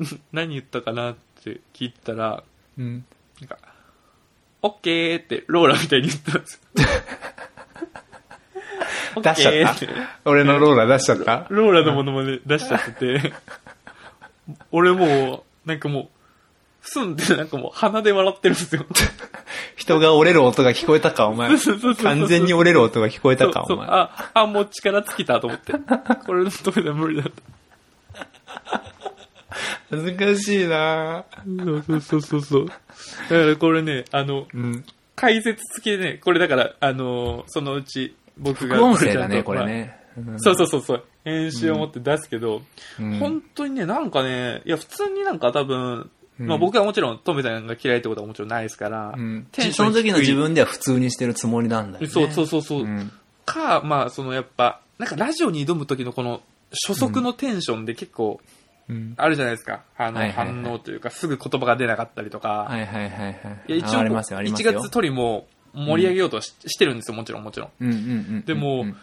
Speaker 1: 何言ったかなって聞いたら、
Speaker 2: うん。
Speaker 1: なんか、オッケーってローラみたいに言ってたんですよ。
Speaker 2: 出しちゃった？俺のローラ出しちゃった？
Speaker 1: ローラのものまで出しちゃってて、俺もう、なんかもう、すんでなんかもう鼻で笑ってるんですよ。
Speaker 2: 人が折れる音が聞こえたか、お前。完全に折れる音が聞こえたか、お前。
Speaker 1: あ、あ、もう力尽きたと思って。これのトメさん無理だった。
Speaker 2: 恥ずかしいな
Speaker 1: そうそうそうそう。だからこれね、あの、
Speaker 2: うん。
Speaker 1: 解説付きでね、これだから、あのーそのうち僕が。
Speaker 2: 副音声だね、
Speaker 1: ちゃんと
Speaker 2: これ。ね。
Speaker 1: まあそうそうそうそう。編集を持って出すけど、
Speaker 2: うん
Speaker 1: 本当にね、なんかね、いや、普通になんか多分、
Speaker 2: うん
Speaker 1: まあ僕はもちろん、トメさんが嫌いってことはもちろんないですから、
Speaker 2: うん
Speaker 1: テンション低い
Speaker 2: その時の自分では普通にしてるつもりなんだよね。
Speaker 1: そうそうそうそう。
Speaker 2: うん
Speaker 1: か、まあ、そのやっぱ、なんかラジオに挑む時のこの、初速のテンションで結構、
Speaker 2: うん。
Speaker 1: あるじゃないですか。あの、反応というか、すぐ言葉が出なかったりとか。
Speaker 2: はいはいはいはい。
Speaker 1: いや、一応、
Speaker 2: あありますよ、あります
Speaker 1: 1
Speaker 2: よ。
Speaker 1: 月取りも盛り上げようとし,、してるんですよ、もちろん、もちろん。
Speaker 2: うんうんうん。
Speaker 1: でも、
Speaker 2: うん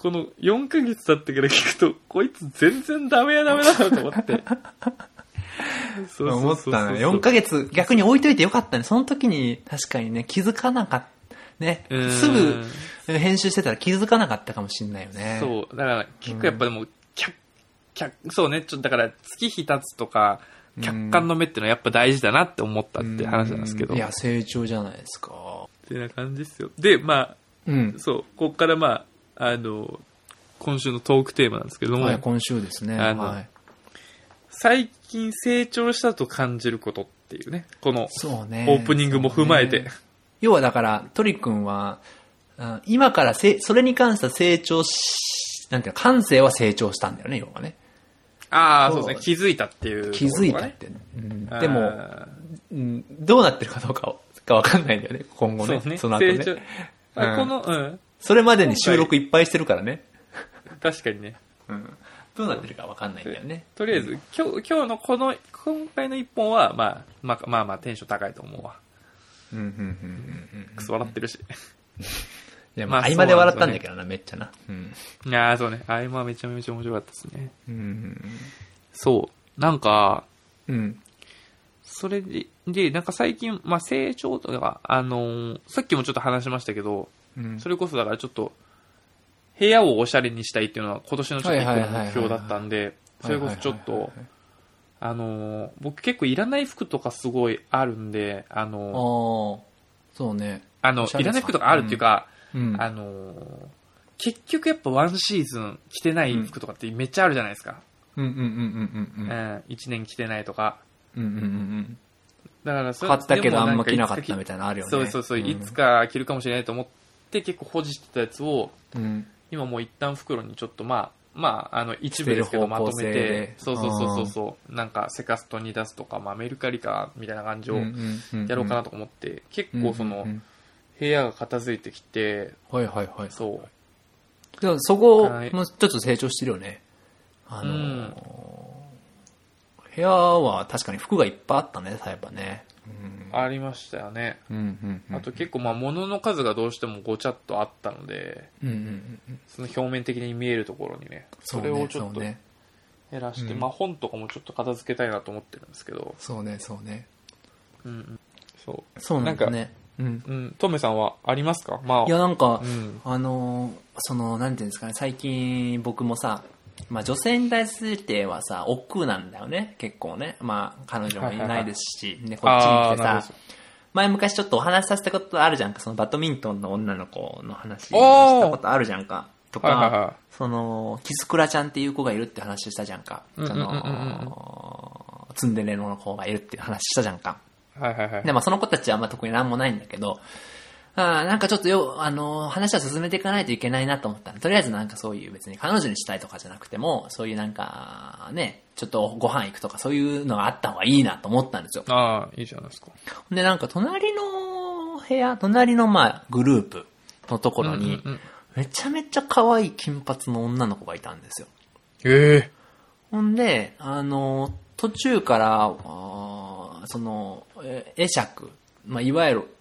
Speaker 1: この4ヶ月経ってから聞くと、こいつ全然ダメやダメだなと思って。そう
Speaker 2: 思ったな。4ヶ月、逆に置いといてよかったね。その時に確かにね、気づかなかった。ねすぐ編集してたら気づかなかったかもしんないよね。
Speaker 1: そう。だから、結構やっぱでも、客、客、そうね、ちょっとだから、月日経つとか、客観の目っていうのはやっぱ大事だなって思ったって話なんですけど。
Speaker 2: いや、成長じゃないですか。
Speaker 1: ってな感じですよ。で、まあ、
Speaker 2: うん。
Speaker 1: そう、こっからまあ、あの、今週のトークテーマなんですけども、
Speaker 2: はい、今週ですね。はい。
Speaker 1: 最近成長したと感じることっていうね、この
Speaker 2: そうね。
Speaker 1: オープニングも踏まえて。
Speaker 2: ね要はだから、トリ君は、あ今からせ、それに関しては成長し、なんていうの、感性は成長したんだよね、要はね。
Speaker 1: ああ、
Speaker 2: そ
Speaker 1: そううですね、気づいたっていう、
Speaker 2: 気づいたっ。て。うんでも、
Speaker 1: あ
Speaker 2: うんどうなってるかどうかかわかんないんだよね、今後ね。
Speaker 1: ーそうね、
Speaker 2: その後ね。
Speaker 1: 成長。あこの、うん、
Speaker 2: それまでに収録いっぱいしてるからね。
Speaker 1: 確かに ね。
Speaker 2: うん。どうなってるかわかんないんだよね。
Speaker 1: とりあえず、今日、今日のこの、今回の一本は、まあ、まあ、まあまあ、テンション高いと思うわ。
Speaker 2: うん、うん、うん、うん。
Speaker 1: くそ笑ってるし。
Speaker 2: いや、
Speaker 1: まあ
Speaker 2: まあ、合間で笑ったんだけどな、めっちゃな。うん。
Speaker 1: いやー、そうね。あれはめちゃめちゃ面白かったですね。
Speaker 2: うん。
Speaker 1: そう。なんか、
Speaker 2: うん。
Speaker 1: それで、で、なんか最近、まあ成長とか、あのーさっきもちょっと話しましたけど、
Speaker 2: うん。
Speaker 1: それこそだからちょっと、部屋をおしゃれにしたいっていうのは今年のちょっと一個の目標だったんで、それこそちょっと、あのー僕結構いらない服とかすごいあるんで、あのー、
Speaker 2: そうね。
Speaker 1: あのいらない服とかあるっていうか、
Speaker 2: うん。
Speaker 1: あのー結局やっぱワンシーズン着てない服とかってめっちゃあるじゃないですか。
Speaker 2: うんうんうんうんうん
Speaker 1: う。ん、一年着てないとか。
Speaker 2: うんうんうんうん。
Speaker 1: だからそれ
Speaker 2: 買ったけどあんま着なかったみたいなのあるよね。
Speaker 1: そうそうそう、
Speaker 2: ん
Speaker 1: いつか着るかもしれないと思って結構保持してたやつを、
Speaker 2: うん。
Speaker 1: 今もう一旦袋にちょっとまあ、まあ、あの、一部ですけどまとめ
Speaker 2: 捨てる方向性
Speaker 1: て
Speaker 2: で、
Speaker 1: そうそうそうそうそう、なんかセカストに出すとか、まあメルカリか、みたいな感じを
Speaker 2: うんうんうん
Speaker 1: やろうかなと思って、結構その
Speaker 2: うんうんうん、
Speaker 1: 部屋が片付いてきて、
Speaker 2: はいはいはい。
Speaker 1: そう、
Speaker 2: でもそこ
Speaker 1: はい
Speaker 2: もちょっと成長してるよね。あのー
Speaker 1: うん
Speaker 2: 部屋は確かに服がいっぱいあったね、そういえばね。
Speaker 1: ありましたよね。
Speaker 2: うんうんうん。
Speaker 1: あと結構まあ物の数がどうしてもごちゃっとあったので、
Speaker 2: うんうんうんうん。
Speaker 1: その表面的に見えるところにね、それをちょっと。減らして、
Speaker 2: うん
Speaker 1: まあ本とかもちょっと片付けたいなと思ってるんですけど、
Speaker 2: そうね、そうね。
Speaker 1: うんうん、そう。
Speaker 2: そうなんだね。うん。
Speaker 1: うん、トメさんはありますか？まあ、
Speaker 2: いや、なんか
Speaker 1: う、ん。
Speaker 2: あのーその、なんていうんですかね、最近僕もさ、まあ女性に対してはさ、億劫なんだよね、結構ね。まあ彼女もいないですし、ね、こっちに来てさ前昔ちょっとお話しさせたことあるじゃんか、そのバドミントンの女の子の話したことあるじゃんか。とか、
Speaker 1: はいはいはい
Speaker 2: その、キスクラちゃんっていう子がいるって話したじゃんか。そ
Speaker 1: うんうんうんうん
Speaker 2: の、ツンデレの子がいるっていう話したじゃんか。
Speaker 1: はいはいはい。
Speaker 2: で、まあその子たちはまあ特になんもないんだけど、あーなんかちょっとよ、あのー話は進めていかないといけないなと思ったのとりあえずなんかそういう別に彼女にしたいとかじゃなくても、そういうなんか、ね、ちょっとご飯行くとかそういうのがあった方がいいなと思ったんですよ。
Speaker 1: ああ、いいじゃないですか。
Speaker 2: で、なんか隣の部屋、隣のまあグループのところにめちゃめちゃ可愛い金髪の女の子がいたんですよ。
Speaker 1: ええ
Speaker 2: ほんで、あの、途中から、あーその、え会釈、まあ、いわゆる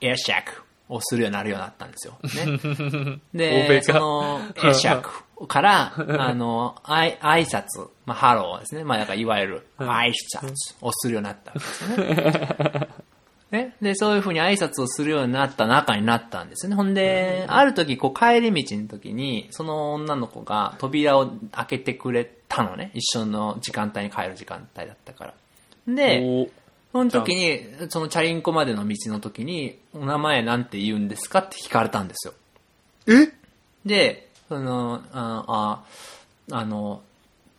Speaker 2: 会釈をするようになるようになったんですよ。ね、で、その、会釈から、あの、あい挨拶、まあ、ハローですね。まあ、だからいわゆる挨拶をするようになったんですよね。ね、で、そういうふうに挨拶をするようになった仲になったんですよね。ほんで、ある時、こう、帰り道の時に、その女の子が扉を開けてくれたのね。一緒の時間帯に帰る時間帯だったから。で、その時に、そのチャリンコまでの道の時に、お名前なんて言うんですかって聞かれたんですよ。
Speaker 1: え？
Speaker 2: で、その、あ、ああの、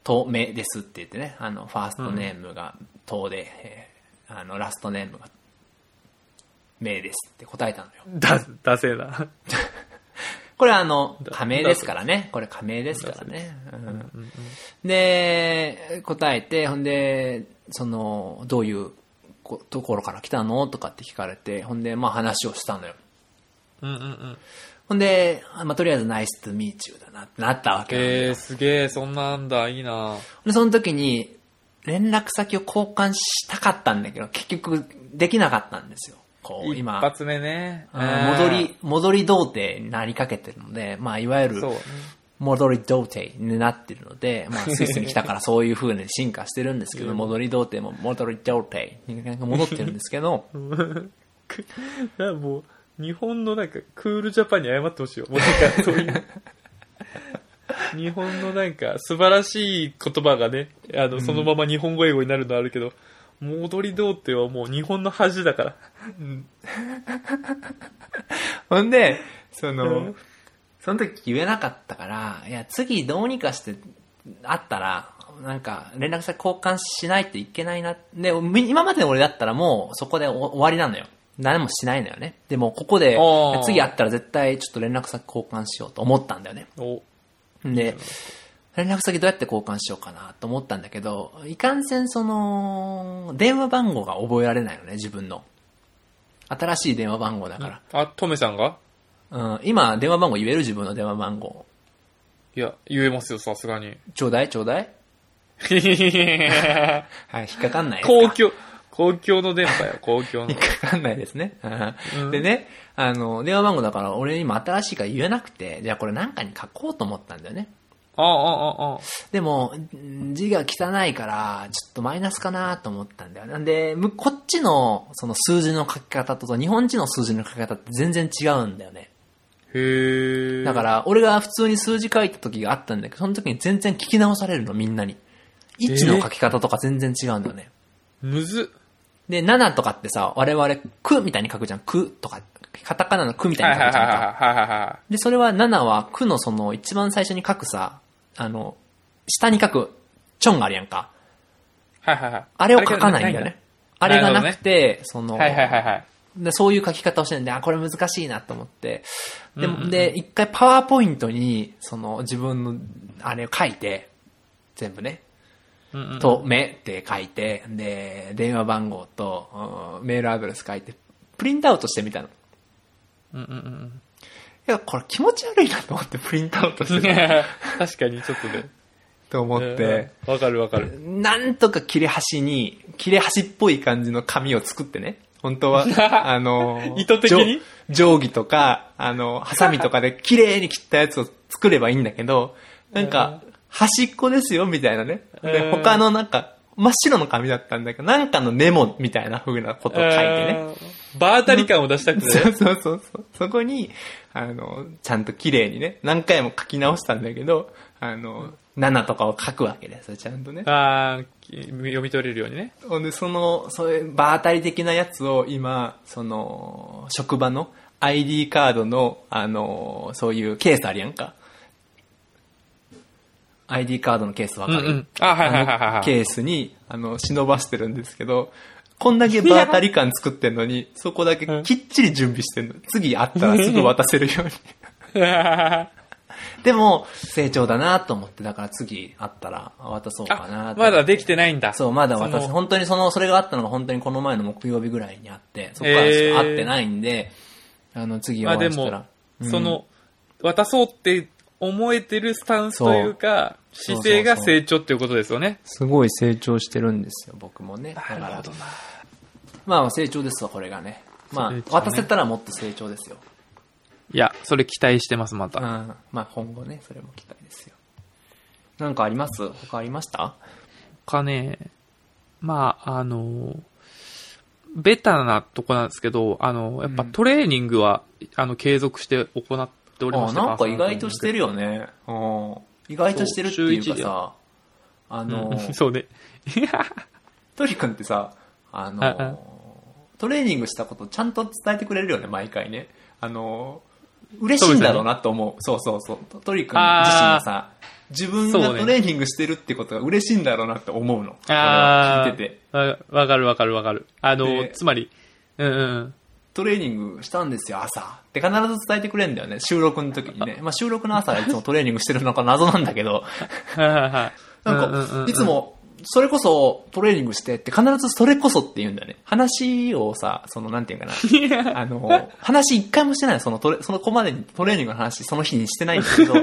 Speaker 2: とめですって言ってね、あの、ファーストネームがとで、えーあの、ラストネームがめですって答えたのよ。
Speaker 1: だ、だせえな。
Speaker 2: これあの、仮名ですからね。これ仮名ですからね。うんで、答えて、ほんで、その、どういうこところから来たの？とかって聞かれて、ほんで、まあ話をしたのよ。
Speaker 1: うんうんうん。
Speaker 2: ほんで、まあとりあえずナイスとミーチューだなってなったわけな
Speaker 1: ええすげえ、そんなんだ、いいな
Speaker 2: で、その時に、連絡先を交換したかったんだけど、結局、できなかったんですよ。こう、
Speaker 1: 一
Speaker 2: 今、
Speaker 1: 発目ね。
Speaker 2: 戻り、戻り童貞になりかけてるので、まあ、いわゆる
Speaker 1: そうね、
Speaker 2: 戻り童貞になってるので、まあ、スイスに来たからそういう風に進化してるんですけど、戻り童貞も戻り童貞に戻ってるんですけど、
Speaker 1: もう、日本のなんか、クールジャパンに謝ってほしいよ。もうなんか、そういう。日本のなんか、素晴らしい言葉がね、あの、そのまま日本語英語になるのあるけど、戻り童貞はもう日本の恥だから。
Speaker 2: ほんで、その、
Speaker 1: うん
Speaker 2: その時言えなかったから、いや、次どうにかして会ったら、なんか、連絡先交換しないといけないな。で、み今までの俺だったらもうそこで終終わりなのよ。何もしないのよね。でも、ここで次会ったら絶対ちょっと連絡先交換しようと思ったんだよね。
Speaker 1: お、
Speaker 2: で、連絡先どうやって交換しようかな？と思ったんだけど、いかんせんその、電話番号が覚えられないのね、自分の。新しい電話番号だから。
Speaker 1: あ、トメさんが？
Speaker 2: うん、今、電話番号言える自分の電話番号。
Speaker 1: いや、言えますよ、さすがに。
Speaker 2: ちょうだいちょうだい はい、引っかかんない
Speaker 1: 公共、公共の電波よ、公共の
Speaker 2: 引っ。かかんないですね。
Speaker 1: うん
Speaker 2: でね、あの、電話番号だから俺今新しいから言えなくて、じゃあこれ何かに書こうと思ったんだよね。
Speaker 1: ああ、ああ、ああ。
Speaker 2: でも、ん字が汚いから、ちょっとマイナスかなと思ったんだよ。なんで、むこっちのその数字の書き方と日本人の数字の書き方って全然違うんだよね。
Speaker 1: へえ。
Speaker 2: だから、俺が普通に数字書いた時があったんだけど、その時に全然聞き直されるの、みんなに。位置の書き方とか全然違うんだよね。
Speaker 1: むずっ。
Speaker 2: で、7とかってさ、我々、くみたいに書くじゃん。くとか、カタカナのくみたいに書くじゃんか。で、それは7はくのその一番最初に書くさ、あの、下に書く、ちょんがあるやんか。
Speaker 1: い。はいはいはい。
Speaker 2: あれを書かないんだよね。あれがなくて、その、
Speaker 1: はいはいはいはい。
Speaker 2: で、そういう書き方をしてるんで、あ、これ難しいなと思って。でも、で、一回パワーポイントに、その自分の、あれを書いて、全部ね、
Speaker 1: うんうん
Speaker 2: と、めって書いて、で、電話番号と、うんメールアドレス書いて、プリントアウトしてみたの。い
Speaker 1: うんうんうん
Speaker 2: や、これ気持ち悪いなと思ってプリントアウトしてた
Speaker 1: 確かにちょっとね。
Speaker 2: と思って、
Speaker 1: うん。わかるわかる。
Speaker 2: なんとか切れ端に、切れ端っぽい感じの紙を作ってね。本当は、あの、
Speaker 1: 意図的に？
Speaker 2: 定規とか、あの、ハサミとかで綺麗に切ったやつを作ればいいんだけど、なんか、端っこですよ、みたいなね。で、
Speaker 1: うん
Speaker 2: 他のなんか、真っ白の紙だったんだけど、なんかのメモみたいな風なことを書いてね。
Speaker 1: えー場当たり感を出したくて
Speaker 2: そう そうそうそう。そこに、あの、ちゃんと綺麗にね、何回も書き直したんだけど、あの、7とかを書くわけですよ、ちゃんとね。
Speaker 1: ああ、き読み取れるようにね。
Speaker 2: ほんで、その、そういう場当たり的なやつを今、その、職場の ID カードの、あの、そういうケースあるやんか。ID カードのケースわかる、
Speaker 1: うんうんあはいはいはいはいはい
Speaker 2: あのケースに、あの、忍ばしてるんですけど、こんだけ場当たり感作ってんのに、そこだけきっちり準備してんの。次会ったらすぐ渡せるように。でも、成長だなと思って、だから次会ったら渡そうかな
Speaker 1: あ、まだできてないんだ。
Speaker 2: そう、まだ渡す。本当にその、それがあったのが本当にこの前の木曜日ぐらいにあって、そこからしか会ってないんで、あの、次お
Speaker 1: まあでも
Speaker 2: 会いしたら。、うん
Speaker 1: その、渡そうって思えてるスタンスというか、姿勢が成長っていうことですよね。
Speaker 2: すごい成長してるんですよ、僕もね。だから
Speaker 1: な。
Speaker 2: まあ成長ですわ、これがね。まあ、
Speaker 1: ね
Speaker 2: 渡せたらもっと成長ですよ。
Speaker 1: いや、それ期待してます、ま
Speaker 2: うん。
Speaker 1: た。
Speaker 2: まあ今後ね、それも期待ですよ。なんかあります？他ありました？
Speaker 1: かね、まあ、あの、ベタなとこなんですけど、あの、やっぱトレーニングは、あの、継続して行っておりま
Speaker 2: あ
Speaker 1: して
Speaker 2: なんか意外としてるよね。うん。意外としてるっていうかさ、あの、
Speaker 1: う んそうね。
Speaker 2: トリ君ってさ、あの
Speaker 1: ああ
Speaker 2: トレーニングしたことちゃんと伝えてくれるよね、毎回ね。あの嬉しいんだろうなと思う。そうそうそう。トリ君自身がさ、自分がトレーニングしてるってことが嬉しいんだろうなって思うの。
Speaker 1: あ
Speaker 2: 俺は聞いてて。
Speaker 1: あ、わわかるわかるわかる。あの
Speaker 2: で、
Speaker 1: つまり、うんうん。
Speaker 2: トレーニングしたんですよ、朝。って必ず伝えてくれるんだよね、収録の時にね。まあ収録の朝はいつもトレーニングしてるのか謎なんだけど。なんか、いつも、それこそトレーニングしてって必ずそれこそって言うんだよね。話をさ、そのなんていうかな。あの、話一回もしてないそのトレ、その子までにトレーニングの話その日にしてないんだけど、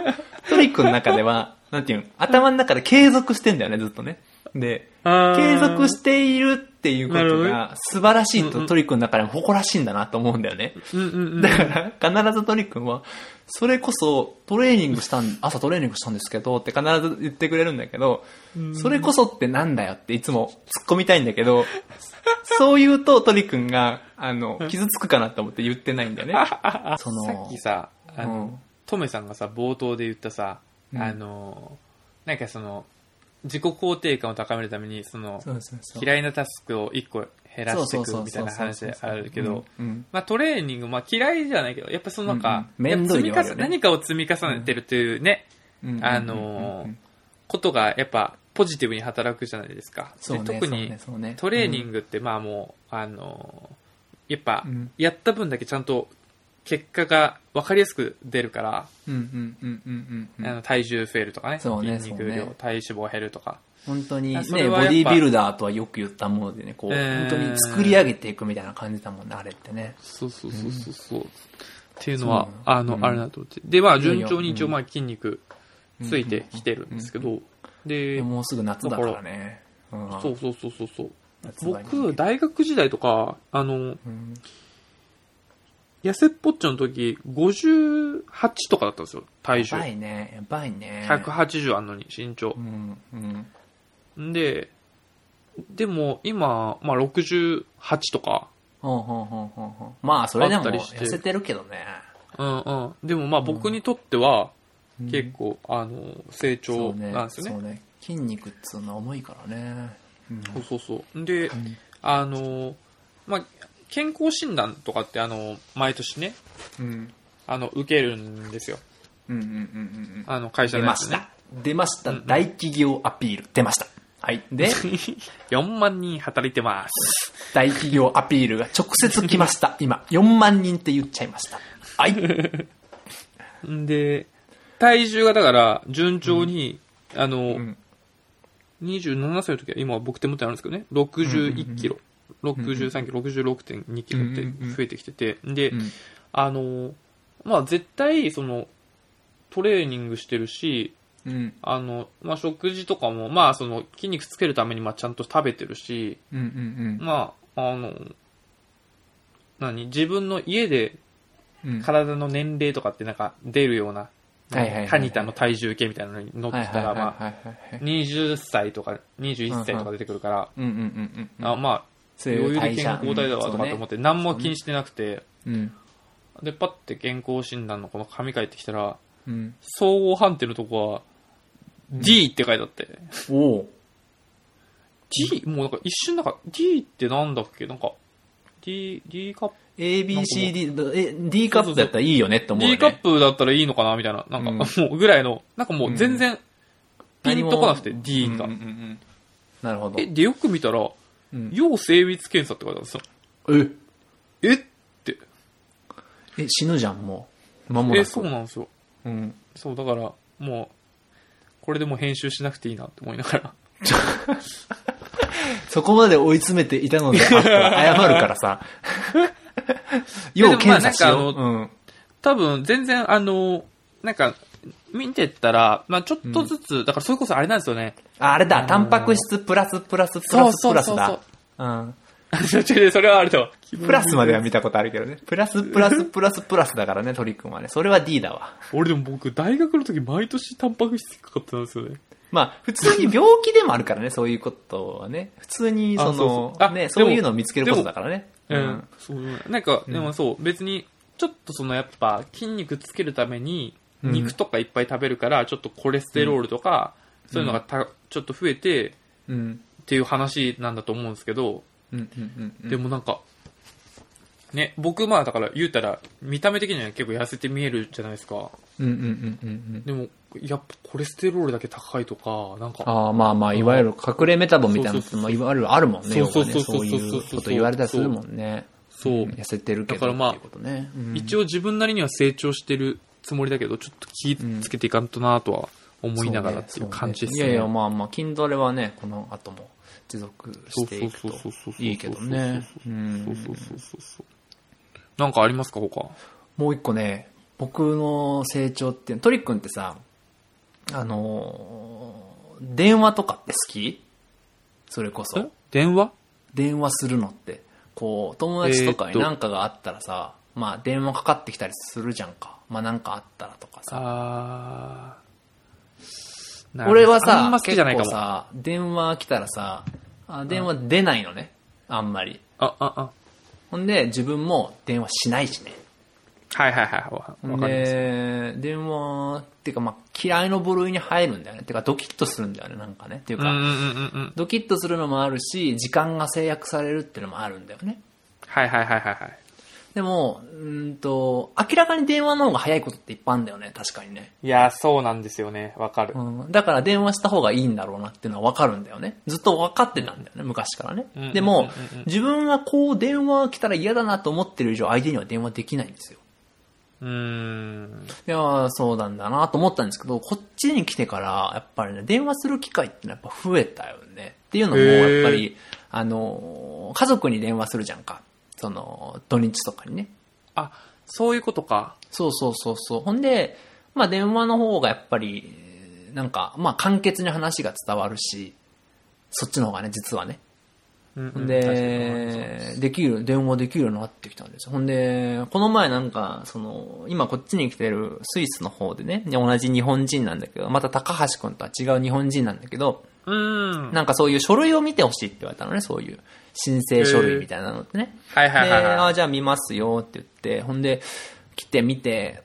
Speaker 2: トリックの中では、なんていうの、頭の中で継続してんだよね、ずっとね。で、継続しているっていうことが素晴らしいとトリックの中でも誇らしいんだなと思うんだよね。
Speaker 1: うんうんうん。
Speaker 2: だから、必ずトリックは、それこそトレーニングしたん、朝トレーニングしたんですけどって必ず言ってくれるんだけど、それこそってなんだよっていつも突っ込みたいんだけど、そう言うとトリ君が、あの、傷つくかなと思って言ってないんだよね。その
Speaker 1: さっきさ、あ
Speaker 2: うん
Speaker 1: の、トメさんがさ、冒頭で言ったさ、
Speaker 2: うん
Speaker 1: あの、なんかその、自己肯定感を高めるために、その。嫌いなタスクを1個減らしていくみたいな話であるけど、まあトレーニング、まあ嫌いじゃないけど、やっぱそのなんか、
Speaker 2: うんうん。ね。
Speaker 1: 何かを積み重ねてるっていうね、
Speaker 2: うん
Speaker 1: あのーことがやっぱポジティブに働くじゃないですか。
Speaker 2: ね
Speaker 1: で特にトレーニングってまあもう、あのーやっぱ
Speaker 2: うん。
Speaker 1: やった分だけちゃんと結果が分かりやすく出るから、
Speaker 2: うんうんうんうんうんうん
Speaker 1: あの体重増えるとかね、
Speaker 2: そうね
Speaker 1: 筋肉量、
Speaker 2: ね。
Speaker 1: 体脂肪減るとか。
Speaker 2: 本当にね、
Speaker 1: そ
Speaker 2: ボディービルダーとはよく言ったものでね、こう、
Speaker 1: えー。
Speaker 2: 本当に作り上げていくみたいな感じだもんね、あれってね。
Speaker 1: そうそうそうそうそう。っていうのは、あの、
Speaker 2: うん。
Speaker 1: あれだと思って。で、まあ、順調に一応、
Speaker 2: うん。
Speaker 1: まあ、筋肉ついてきてるんですけど、で、
Speaker 2: もうすぐ夏だからね。うん。
Speaker 1: そうそうそうそう僕、大学時代とか、あの、
Speaker 2: うん
Speaker 1: 痩せっぽっちょの時、58とかだったんですよ、体重
Speaker 2: やば。いね、やばいね。
Speaker 1: 180あんのに、身長
Speaker 2: う。ん、うん。
Speaker 1: んで、でも、今、まあ、68とか、
Speaker 2: ほんほんほんほんほんまあ、それでも
Speaker 1: あったりして
Speaker 2: 痩せてるけどね。
Speaker 1: うんうん。でも、まあ、僕にとっては、
Speaker 2: うん
Speaker 1: 結構、あの、成長なんですよね
Speaker 2: そう。ね。筋肉っつうのは重いからね。うん
Speaker 1: そうそうそう。で、あの、まあ、健康診断とかって、あの、毎年ね、
Speaker 2: うん。
Speaker 1: あの、受けるんですよ。
Speaker 2: うんうんうんうんうん。
Speaker 1: あの、会社
Speaker 2: 出
Speaker 1: のやつね。
Speaker 2: ました。出ました。大企業アピール。出ました。はい。で、
Speaker 1: 4万人働いてます。
Speaker 2: 大企業アピールが直接来ました。今、4万人って言っちゃいました。はい。
Speaker 1: ん で、体重がだから、順調に、あの、
Speaker 2: ん
Speaker 1: 27歳の時は、今僕手元にあるんですけどね、61キロ、63キロ、66.2キロって増えてきてて、で、
Speaker 2: うん
Speaker 1: あの、まあ、絶対、その、トレーニングしてるし、
Speaker 2: うん。
Speaker 1: あの、まあ、食事とかも、まあ、その、筋肉つけるために、まあ、ちゃんと食べてるし、まあ、あの、何自分の家で
Speaker 2: うん。
Speaker 1: 体の年齢とかってなんか出るような、
Speaker 2: はいはいはいはい
Speaker 1: タニタの体重計みたいなのに乗ってたら、まあ、
Speaker 2: はいはいはい。
Speaker 1: 20歳とか21歳とか出てくるから、
Speaker 2: うんうんうんうん。
Speaker 1: あまあ、
Speaker 2: そういう
Speaker 1: 余裕で健康体だわとかと思って、何も気にしてなくて、
Speaker 2: うん。
Speaker 1: で、パッて健康診断のこの紙書いてきたら、
Speaker 2: うん。
Speaker 1: 総合判定のとこは、D って書いてあって、
Speaker 2: おお。
Speaker 1: D? もうなんか一瞬なんか D ってなんだっけ？なんか D, D カップ
Speaker 2: ？A, B, C, D、え、D カップだったらいいよねって思うよ
Speaker 1: D
Speaker 2: ね。
Speaker 1: カップだったらいいのかな？みたいな。なんか、
Speaker 2: うん。
Speaker 1: もうぐらいの、なんかもう全然ピンとこなくて、D が。
Speaker 2: なるほど。
Speaker 1: え、で、よく見たら、
Speaker 2: うん
Speaker 1: 要精密検査って書いてあるんですよ。
Speaker 2: え？
Speaker 1: え？って。
Speaker 2: え、死ぬじゃん、もう。間もなく。
Speaker 1: え、そうなんですよ。
Speaker 2: うん。
Speaker 1: そう、だから、もう、これでもう編集しなくていいなって思いながら。
Speaker 2: そこまで追い詰めていたのであ謝るからさ。要検査しよう。
Speaker 1: でもまあ
Speaker 2: うん。
Speaker 1: 多分、全然、あの、なんか、見てったら、まあちょっとずつ、だからそれこそあれなんですよね。
Speaker 2: ああれだ、タンパク質プラスプラスプラスプラスだ。うん。
Speaker 1: それはあれだわ。
Speaker 2: プラスまでは見たことあるけどね。プラスプラス プラスプラスだからね、トリックはね。それは D だわ。
Speaker 1: 俺でも僕、大学の時毎年タンパク質かかってたんですよね。
Speaker 2: まあ、普通に病気でもあるからね、そういうことはね。普通に、その、ね、そういうのを見つけることだからね。
Speaker 1: うん。そうなんか、でもそう、別に、ちょっとそのやっぱ筋肉つけるために、
Speaker 2: うん
Speaker 1: 肉とかいっぱい食べるから、ちょっとコレステロールとか、そういうのがたちょっと増えて、
Speaker 2: うん。
Speaker 1: っていう話なんだと思うんですけど、
Speaker 2: うん。うん。うん。うん。
Speaker 1: でもなんか、ね、僕まあだから言うたら、見た目的には結構痩せて見えるじゃないですか。
Speaker 2: うん。うん。うん。うん。
Speaker 1: でも、やっぱコレステロールだけ高いとか、なんか、
Speaker 2: ああ、まあまあ、いわゆる隠れメタボみたいなのって、
Speaker 1: そうそう
Speaker 2: まあ、いわゆるあるもんね、
Speaker 1: そうそうそう
Speaker 2: そういうこと言われたりするもんね。
Speaker 1: そう、
Speaker 2: 痩せてるけど。
Speaker 1: だからまあ一応自分なりには成長してるつもりだけど、ちょっと気ぃつけていかんとなとは思いながらっていう感じですね。
Speaker 2: そういやいや、まあまあ、筋トレはね、この後も持続していくといいけどね。う
Speaker 1: そ
Speaker 2: ん
Speaker 1: うそうそうそうそう。なんかありますか他？
Speaker 2: もう一個ね、僕の成長ってトリックンってさ、あのー電話とかって好き？それこそ
Speaker 1: え？電話？
Speaker 2: 電話するのって。こう、友達とかに
Speaker 1: えーっと
Speaker 2: 何かがあったらさ、まあ電話かかってきたりするじゃんか。まあなんかあったらとかさ。俺はさ。結構さ、電話来たらさ、あ電話出ないのね。あんまり。
Speaker 1: あ、あ、あ。
Speaker 2: ほんで、自分も電話しないしね。
Speaker 1: はいはいはい。わわかります。
Speaker 2: で、電話、っていうかまあ嫌いの部類に入るんだよね。てかドキッとするんだよね、なんかね。っていうか、
Speaker 1: うんうんうんうんうん。
Speaker 2: ドキッとするのもあるし、時間が制約されるっていうのもあるんだよね。
Speaker 1: はいはいはいはいはい。
Speaker 2: でも、うーんと、明らかに電話の方が早いことっていっぱいあるんだよね、確かにね。
Speaker 1: いや、そうなんですよね。わかる。
Speaker 2: うん、だから電話した方がいいんだろうなっていうのは分かるんだよね。ずっと分かってたんだよね、昔からね
Speaker 1: うん。
Speaker 2: でも自分がこう電話来たら嫌だなと思ってる以上、相手には電話できないんですよ。
Speaker 1: うーん。
Speaker 2: いやーそうなんだなと思ったんですけど、こっちに来てから、やっぱりね、電話する機会ってのはやっぱ増えたよね。っていうのも、やっぱり、あのー、家族に電話するじゃんか。その、土日とかにね。
Speaker 1: あ、そういうことか。
Speaker 2: そうそうそうそう。ほんで、まあ電話の方がやっぱり、えーなんか、まあ簡潔に話が伝わるし、そっちの方がね、実はね。
Speaker 1: うん
Speaker 2: ほんで、できる、電話できるようになってきたんですよ。ほんで、この前なんか、その、今こっちに来てるスイスの方でね、同じ日本人なんだけど、また高橋くんとは違う日本人なんだけど、
Speaker 1: うーん。
Speaker 2: なんかそういう書類を見てほしいって言われたのね、そういう申請書類みたいなのってね。
Speaker 1: はいはいはい
Speaker 2: で、
Speaker 1: はい。
Speaker 2: あじゃあ見ますよって言って、ほんで、来てみて、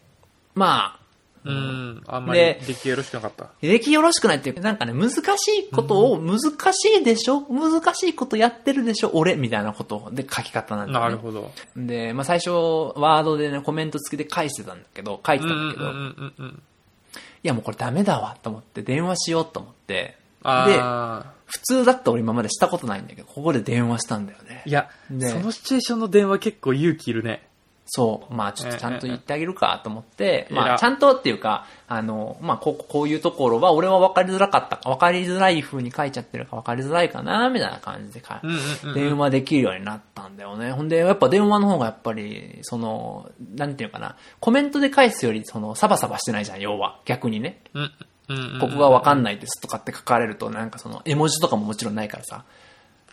Speaker 2: まあ、
Speaker 1: うーん。あんまり
Speaker 2: で
Speaker 1: 出来よろしくなかった。
Speaker 2: 出来よろしくないっていうか、なんかね、難しいことを、難しいでしょ？難しいことやってるでしょ？俺みたいなことで書き方なんだよね。
Speaker 1: なるほど。
Speaker 2: で、まあ最初、ワードでね、コメント付きで返してたんだけど、書いて
Speaker 1: うんうん
Speaker 2: たんだけど、い
Speaker 1: うんうんうん。
Speaker 2: やもうこれダメだわと思って、電話しようと思って、で、
Speaker 1: あ
Speaker 2: 普通だったら俺今までしたことないんだけど、ここで電話したんだよね
Speaker 1: ー。いや、
Speaker 2: ね
Speaker 1: そのシチュエーションの電話結構勇気いるね。
Speaker 2: そう。まあちょっとちゃんと言ってあげるかと思って、
Speaker 1: ええ
Speaker 2: まあちゃんとっていうか、あの、まあこうこういうところは俺は分かりづらかったか、分かりづらい風に書いちゃってるか分かりづらいかな、みたいな感じでか。電話できるようになったんだよね。ほんで、やっぱ電話の方がやっぱり、その、なんていうかな、コメントで返すより、その、サバサバしてないじゃん、要は。逆にね。
Speaker 1: うん。
Speaker 2: ここがわかんないですとかって書かれると、なんかその、絵文字とかももちろんないからさ、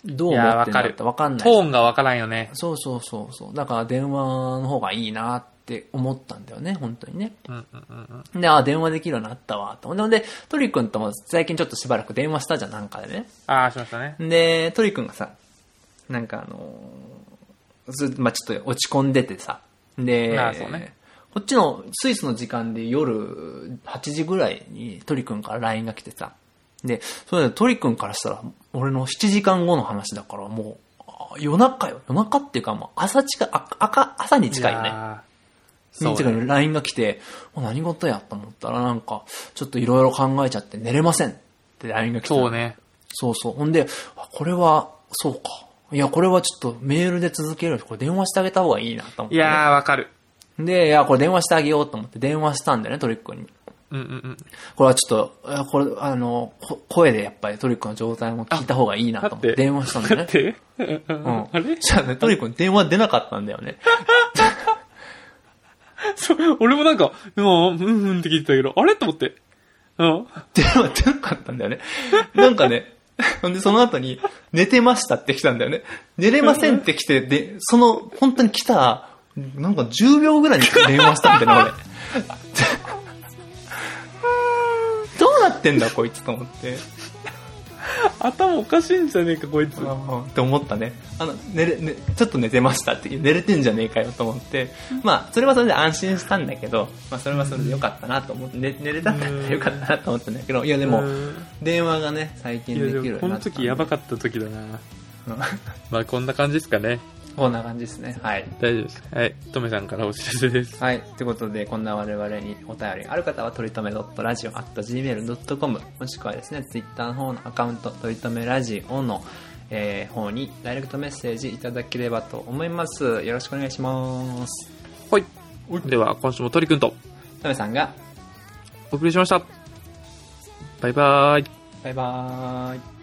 Speaker 2: どう思ってんだっ。てわかんない。
Speaker 1: トーンがわからんよね。
Speaker 2: そうそうそうそう。だから電話の方がいいなって思ったんだよね、本当にね。
Speaker 1: うんうんうんうん。
Speaker 2: で、あ、電話できるようになったわ、と。で、トリ君とも最近ちょっとしばらく電話したじゃん、なんかでね。
Speaker 1: ああ、しましたね。
Speaker 2: で、トリ君がさ、なんかあのーずまあちょっと落ち込んでてさ、で、
Speaker 1: ああそうね
Speaker 2: こっちのスイスの時間で夜8時ぐらいにトリ君から LINE が来てさ、で、それでトリ君からしたら、俺の7時間後の話だからもう、あ夜中よ。夜中っていうかもう朝近い、あ赤朝に近いよね。
Speaker 1: そうね
Speaker 2: に近い LINE が来て、もう何事やと思ったらなんか、ちょっといろいろ考えちゃって寝れませんって LINE が来たの
Speaker 1: そうね。
Speaker 2: そうそう。ほんで、あこれはそうか。いや、これはちょっとメールで続けるよりこれ電話してあげた方がいいなと思って、
Speaker 1: いやー、わかる。
Speaker 2: で、いや、これ電話してあげようと思って電話したんだよね、トリックに。
Speaker 1: うんうんうん。
Speaker 2: これはちょっと、これ、あの、こ声でやっぱりトリックの状態も聞いた方がいいなと思って電話したんだよね。
Speaker 1: だって、う
Speaker 2: うんん。
Speaker 1: あれ？
Speaker 2: じゃあね、トリックに電話出なかったんだよね。
Speaker 1: そう、俺もなんか、もう、うんうんって聞いてたけど、あれと思って。うん。
Speaker 2: 電話出なかったんだよね。なんかね、ほ んでその後に、寝てましたって来たんだよね。寝れませんって来て、で、その、本当に来た、なんか10秒ぐらいに電話したんだよね、俺。どうなってんだ、こいつと思って。
Speaker 1: 頭おかしいんじゃねえか、こいつ。
Speaker 2: って思ったね。あの、寝れ、ね、ちょっと寝てましたって、寝れてんじゃねえかよと思って、まあ、それはそれで安心したんだけど、まあ、それはそれでよかったなと思って、寝寝れたんだったらよかったなと思ったんだけど、いやでも、電話がね、最近できるようになったんで。
Speaker 1: 時やばかった時だな。
Speaker 2: うん
Speaker 1: まあ、こんな感じですかね。
Speaker 2: こんな感じですね。はい。
Speaker 1: 大丈夫です。はい。トメさんからお知らせです。
Speaker 2: はい。ということで、こんな我々にお便りがある方は、とりとめ .radio.gmail.com もしくはですね、Twitter の方のアカウント、とりとめラジオの、えー方にダイレクトメッセージいただければと思います。よろしくお願いします。
Speaker 1: はい。では、今週も鳥くんと
Speaker 2: とめさんが、
Speaker 1: お送りしました。バイバーイ。
Speaker 2: バイバーイ。